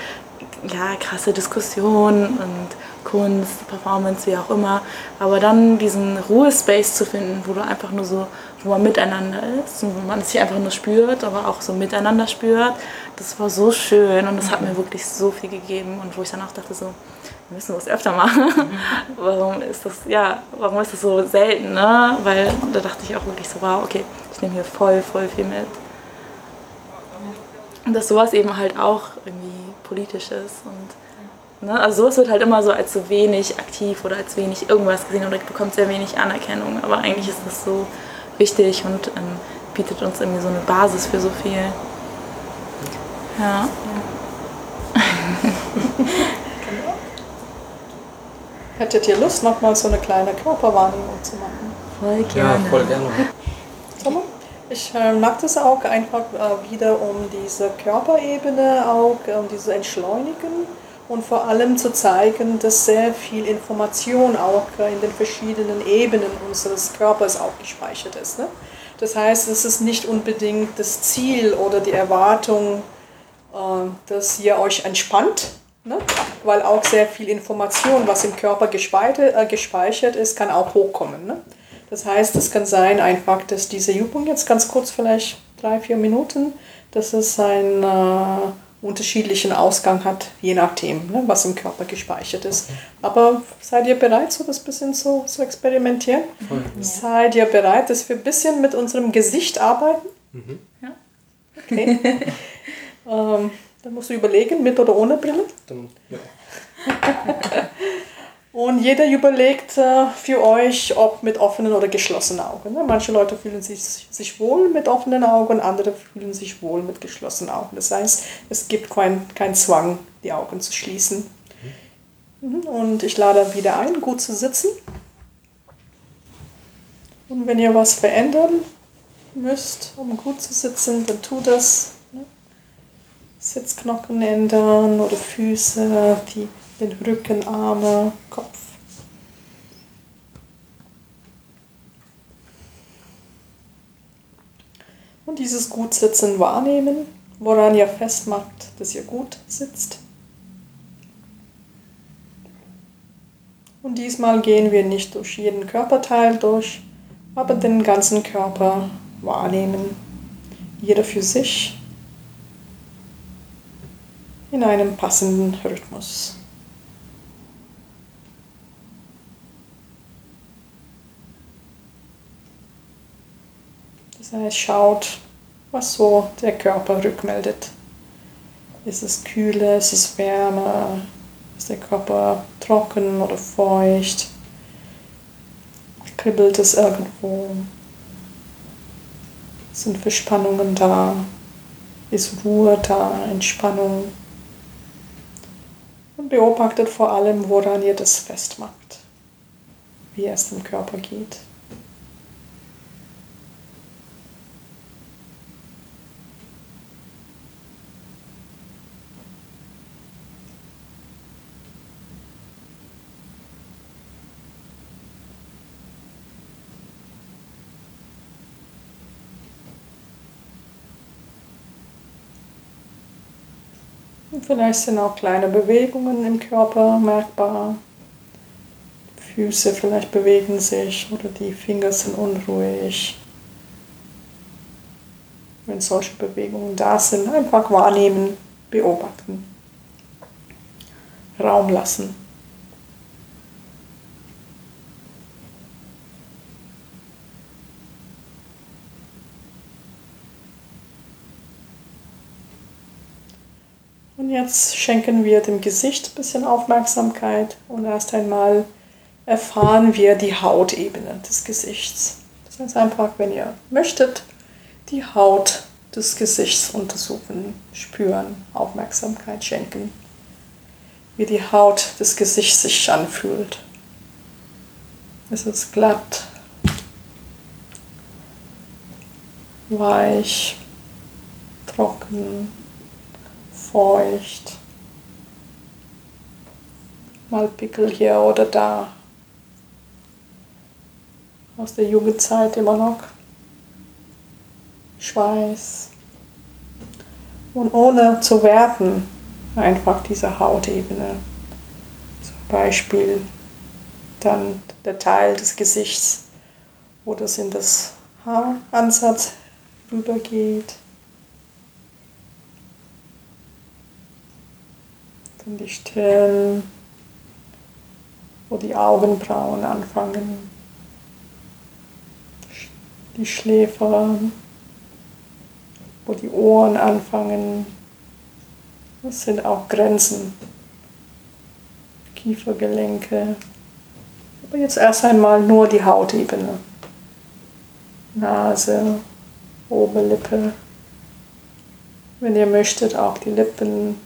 ja, krasse Diskussionen und Kunst, Performance, wie auch immer. Aber dann diesen Ruhespace zu finden, wo du einfach nur so, wo man miteinander ist und wo man sich einfach nur spürt, aber auch so miteinander spürt, das war so schön und das hat mir wirklich so viel gegeben und wo ich dann auch dachte so, wir müssen das öfter machen. warum ist das, ja, warum ist das so selten, ne? Weil da dachte ich auch wirklich so, wow, okay, ich nehme hier voll, voll viel mit. Und dass sowas eben halt auch irgendwie politisch ist und Ne? Also sowas wird halt immer so als so wenig aktiv oder als wenig irgendwas gesehen oder bekommt sehr wenig Anerkennung. Aber eigentlich ist das so wichtig und ähm, bietet uns irgendwie so eine Basis für so viel. Ja. Hättet ihr Lust, nochmal so eine kleine Körperwahrnehmung zu machen? Voll gerne. Ja, voll gerne. Ich äh, mag das auch einfach äh, wieder um diese Körperebene auch, äh, um diese Entschleunigen und vor allem zu zeigen, dass sehr viel Information auch in den verschiedenen Ebenen unseres Körpers auch gespeichert ist. Ne? Das heißt, es ist nicht unbedingt das Ziel oder die Erwartung, äh, dass ihr euch entspannt, ne? weil auch sehr viel Information, was im Körper gespeichert, äh, gespeichert ist, kann auch hochkommen. Ne? Das heißt, es kann sein einfach, dass diese Übung jetzt ganz kurz, vielleicht drei, vier Minuten, dass es ein äh, unterschiedlichen Ausgang hat, je nachdem, ne, was im Körper gespeichert ist. Aber seid ihr bereit, so das bisschen zu, zu experimentieren? Voll. Seid ihr bereit, dass wir ein bisschen mit unserem Gesicht arbeiten? Mhm. Ja. Okay. ähm, dann musst du überlegen, mit oder ohne Brille. Dann, ja. Und jeder überlegt äh, für euch, ob mit offenen oder geschlossenen Augen. Ne? Manche Leute fühlen sich, sich wohl mit offenen Augen, andere fühlen sich wohl mit geschlossenen Augen. Das heißt, es gibt keinen kein Zwang, die Augen zu schließen. Mhm. Und ich lade wieder ein, gut zu sitzen. Und wenn ihr was verändern müsst, um gut zu sitzen, dann tut das. Sitzknochen ändern oder Füße, die den Rücken, Arme, Kopf. Und dieses Gutsitzen wahrnehmen, woran ihr festmacht, dass ihr gut sitzt. Und diesmal gehen wir nicht durch jeden Körperteil durch, aber den ganzen Körper wahrnehmen. Jeder für sich in einem passenden Rhythmus. Das heißt, schaut, was so der Körper rückmeldet. Ist es kühle, ist es wärmer, ist der Körper trocken oder feucht? Kribbelt es irgendwo? Sind Verspannungen da? Ist Ruhe da, Entspannung? Und beobachtet vor allem, woran ihr das festmacht, wie es dem Körper geht. Vielleicht sind auch kleine Bewegungen im Körper merkbar. Füße vielleicht bewegen sich oder die Finger sind unruhig. Wenn solche Bewegungen da sind, einfach wahrnehmen, beobachten, Raum lassen. Und jetzt schenken wir dem Gesicht ein bisschen Aufmerksamkeit und erst einmal erfahren wir die Hautebene des Gesichts. Das heißt einfach, wenn ihr möchtet, die Haut des Gesichts untersuchen, spüren, Aufmerksamkeit schenken, wie die Haut des Gesichts sich anfühlt. Ist es glatt? weich, trocken, feucht. Mal Pickel hier oder da. Aus der Jugendzeit immer noch. Schweiß. Und ohne zu werten, einfach diese Hautebene. Zum Beispiel dann der Teil des Gesichts, wo das in das Haaransatz rübergeht. Dann die Stirn, wo die Augenbrauen anfangen, die Schläfer, wo die Ohren anfangen. Das sind auch Grenzen, Kiefergelenke. Aber jetzt erst einmal nur die Hautebene. Nase, Oberlippe. Wenn ihr möchtet, auch die Lippen.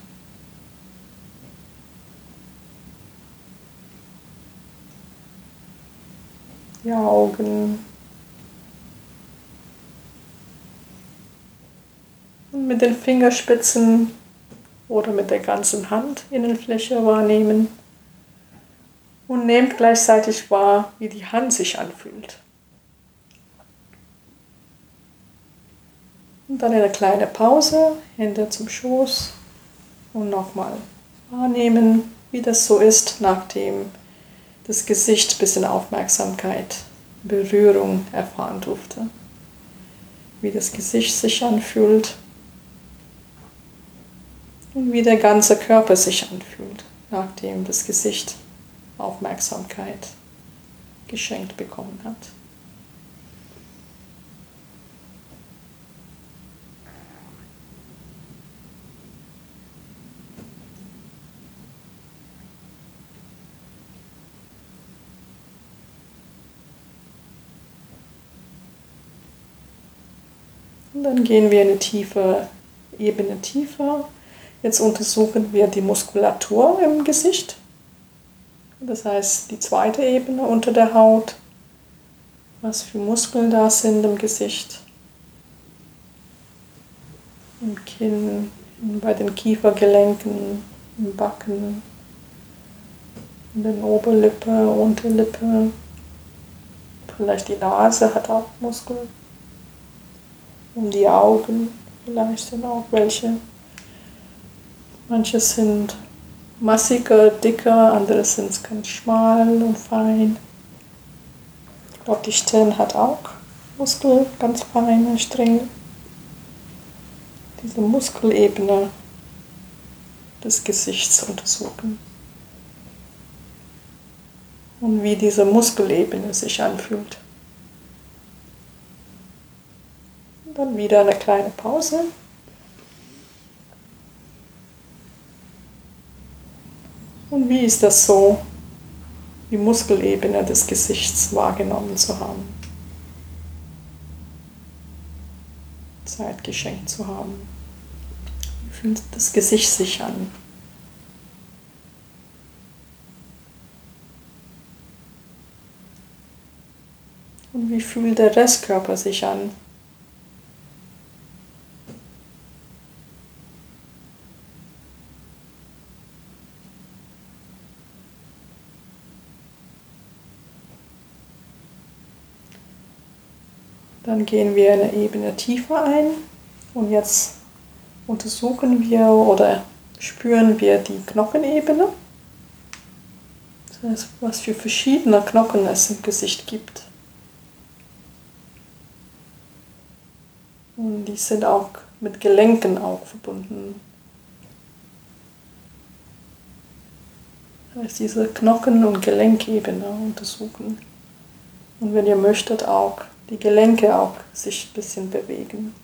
Die Augen. Und mit den Fingerspitzen oder mit der ganzen Hand Innenfläche wahrnehmen. Und nehmt gleichzeitig wahr, wie die Hand sich anfühlt. Und dann eine kleine Pause, Hände zum Schoß und nochmal wahrnehmen, wie das so ist, nachdem das Gesicht ein bisschen Aufmerksamkeit, Berührung erfahren durfte. Wie das Gesicht sich anfühlt und wie der ganze Körper sich anfühlt, nachdem das Gesicht Aufmerksamkeit geschenkt bekommen hat. Dann gehen wir eine tiefe Ebene tiefer. Jetzt untersuchen wir die Muskulatur im Gesicht. Das heißt, die zweite Ebene unter der Haut. Was für Muskeln da sind im Gesicht. Im Kinn, bei den Kiefergelenken, im Backen, in den Oberlippe, Unterlippe. Vielleicht die Nase hat auch Muskeln um die Augen vielleicht dann auch welche. Manche sind massiger, dicker, andere sind ganz schmal und fein. Ich glaube, die Stirn hat auch Muskel, ganz feine Stränge. Diese Muskelebene des Gesichts untersuchen. Und wie diese Muskelebene sich anfühlt. Dann wieder eine kleine Pause. Und wie ist das so, die Muskelebene des Gesichts wahrgenommen zu haben? Zeit geschenkt zu haben. Wie fühlt das Gesicht sich an? Und wie fühlt der Restkörper sich an? Dann gehen wir eine Ebene tiefer ein und jetzt untersuchen wir oder spüren wir die Knochenebene. Das heißt, was für verschiedene Knochen es im Gesicht gibt. Und die sind auch mit Gelenken auch verbunden. Das heißt, diese Knochen- und Gelenkebene untersuchen. Und wenn ihr möchtet, auch die Gelenke auch sich ein bisschen bewegen.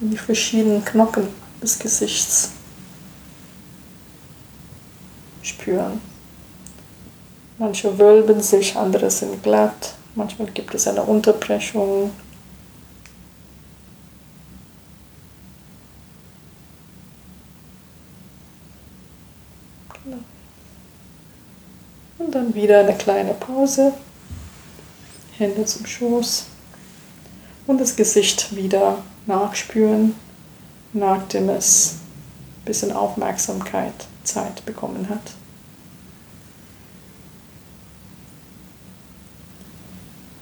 die verschiedenen Knochen des Gesichts spüren. Manche wölben sich, andere sind glatt, manchmal gibt es eine Unterbrechung, wieder eine kleine Pause. Hände zum Schoß und das Gesicht wieder nachspüren, nachdem es ein bisschen Aufmerksamkeit, Zeit bekommen hat.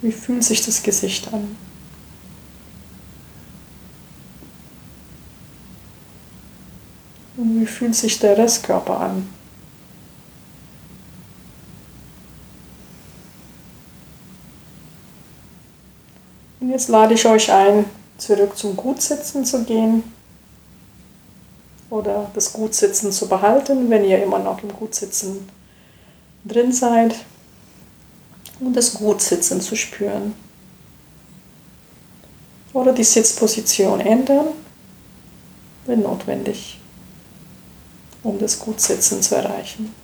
Wie fühlt sich das Gesicht an? Und wie fühlt sich der Restkörper an? Jetzt lade ich euch ein, zurück zum Gutsitzen zu gehen oder das Gutsitzen zu behalten, wenn ihr immer noch im Gutsitzen drin seid und das Gutsitzen zu spüren. Oder die Sitzposition ändern, wenn notwendig, um das Gutsitzen zu erreichen.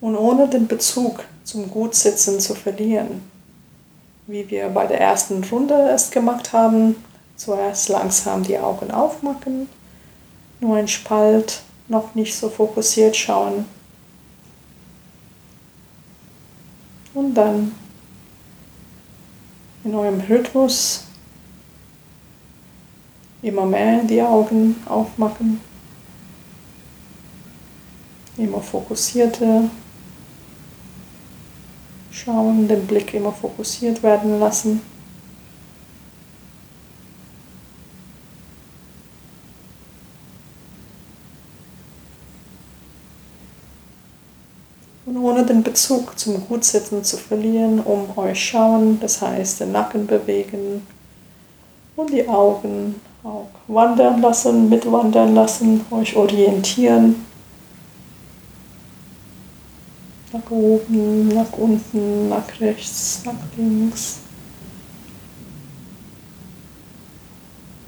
Und ohne den Bezug zum Gutsitzen zu verlieren, wie wir bei der ersten Runde es gemacht haben, zuerst langsam die Augen aufmachen, nur ein Spalt noch nicht so fokussiert schauen. Und dann in eurem Rhythmus immer mehr die Augen aufmachen, immer fokussierter schauen, den Blick immer fokussiert werden lassen. Und ohne den Bezug zum Gutsitzen zu verlieren, um euch schauen, das heißt den Nacken bewegen und die Augen auch wandern lassen, mitwandern lassen, euch orientieren. Nach oben, nach unten, nach rechts, nach links.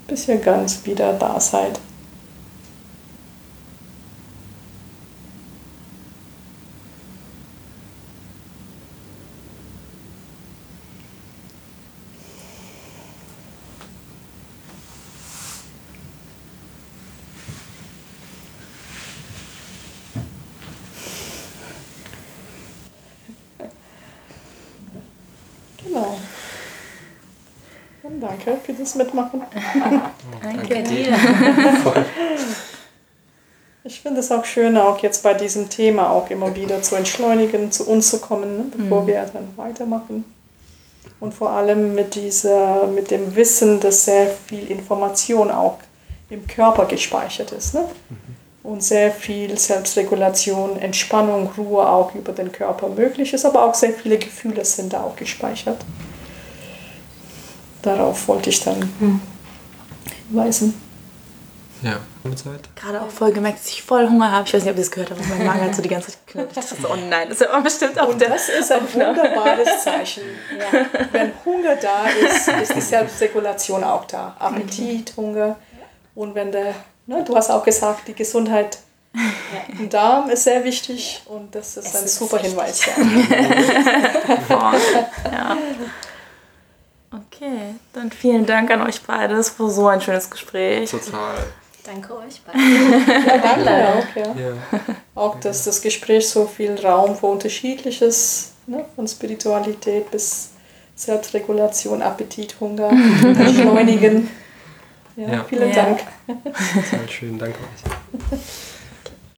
Bis ihr ganz wieder da seid. Genau. Und das Mitmachen. Danke dir. Ich finde es auch schön, auch jetzt bei diesem Thema auch immer wieder zu entschleunigen, zu uns zu kommen, ne, bevor wir dann weitermachen. Und vor allem mit, dieser, mit dem Wissen, dass sehr viel Information auch im Körper gespeichert ist. Ne? Und sehr viel Selbstregulation, Entspannung, Ruhe auch über den Körper möglich ist, aber auch sehr viele Gefühle sind da auch gespeichert. Darauf wollte ich dann hinweisen. Ja. Zeit. Gerade auch voll gemerkt, dass ich voll Hunger habe. Ich weiß nicht, ob ihr das gehört habt, aber mein Magen hat so die ganze Zeit geknurrt. Ich dachte so, oh nein, das ist aber bestimmt auch Und der. das ist ein wunderbares Zeichen. Wenn Hunger da ist, ist die Selbstregulation auch da. Appetit, Hunger. Und wenn der, ne, du hast auch gesagt, die Gesundheit im Darm ist sehr wichtig und das ist Es ein ist super wichtig. Hinweis. Ja. ja. Okay, dann vielen Dank an euch beide. Das war so ein schönes Gespräch. Total. Danke euch beiden. Ja, danke auch. Ja. Ja. Auch, dass das Gespräch so viel Raum für Unterschiedliches, ne, von Spiritualität bis Selbstregulation, Appetit, Hunger, Entschleunigen. Ja, Ja. Vielen Ja. Dank. Total schön. Danke euch.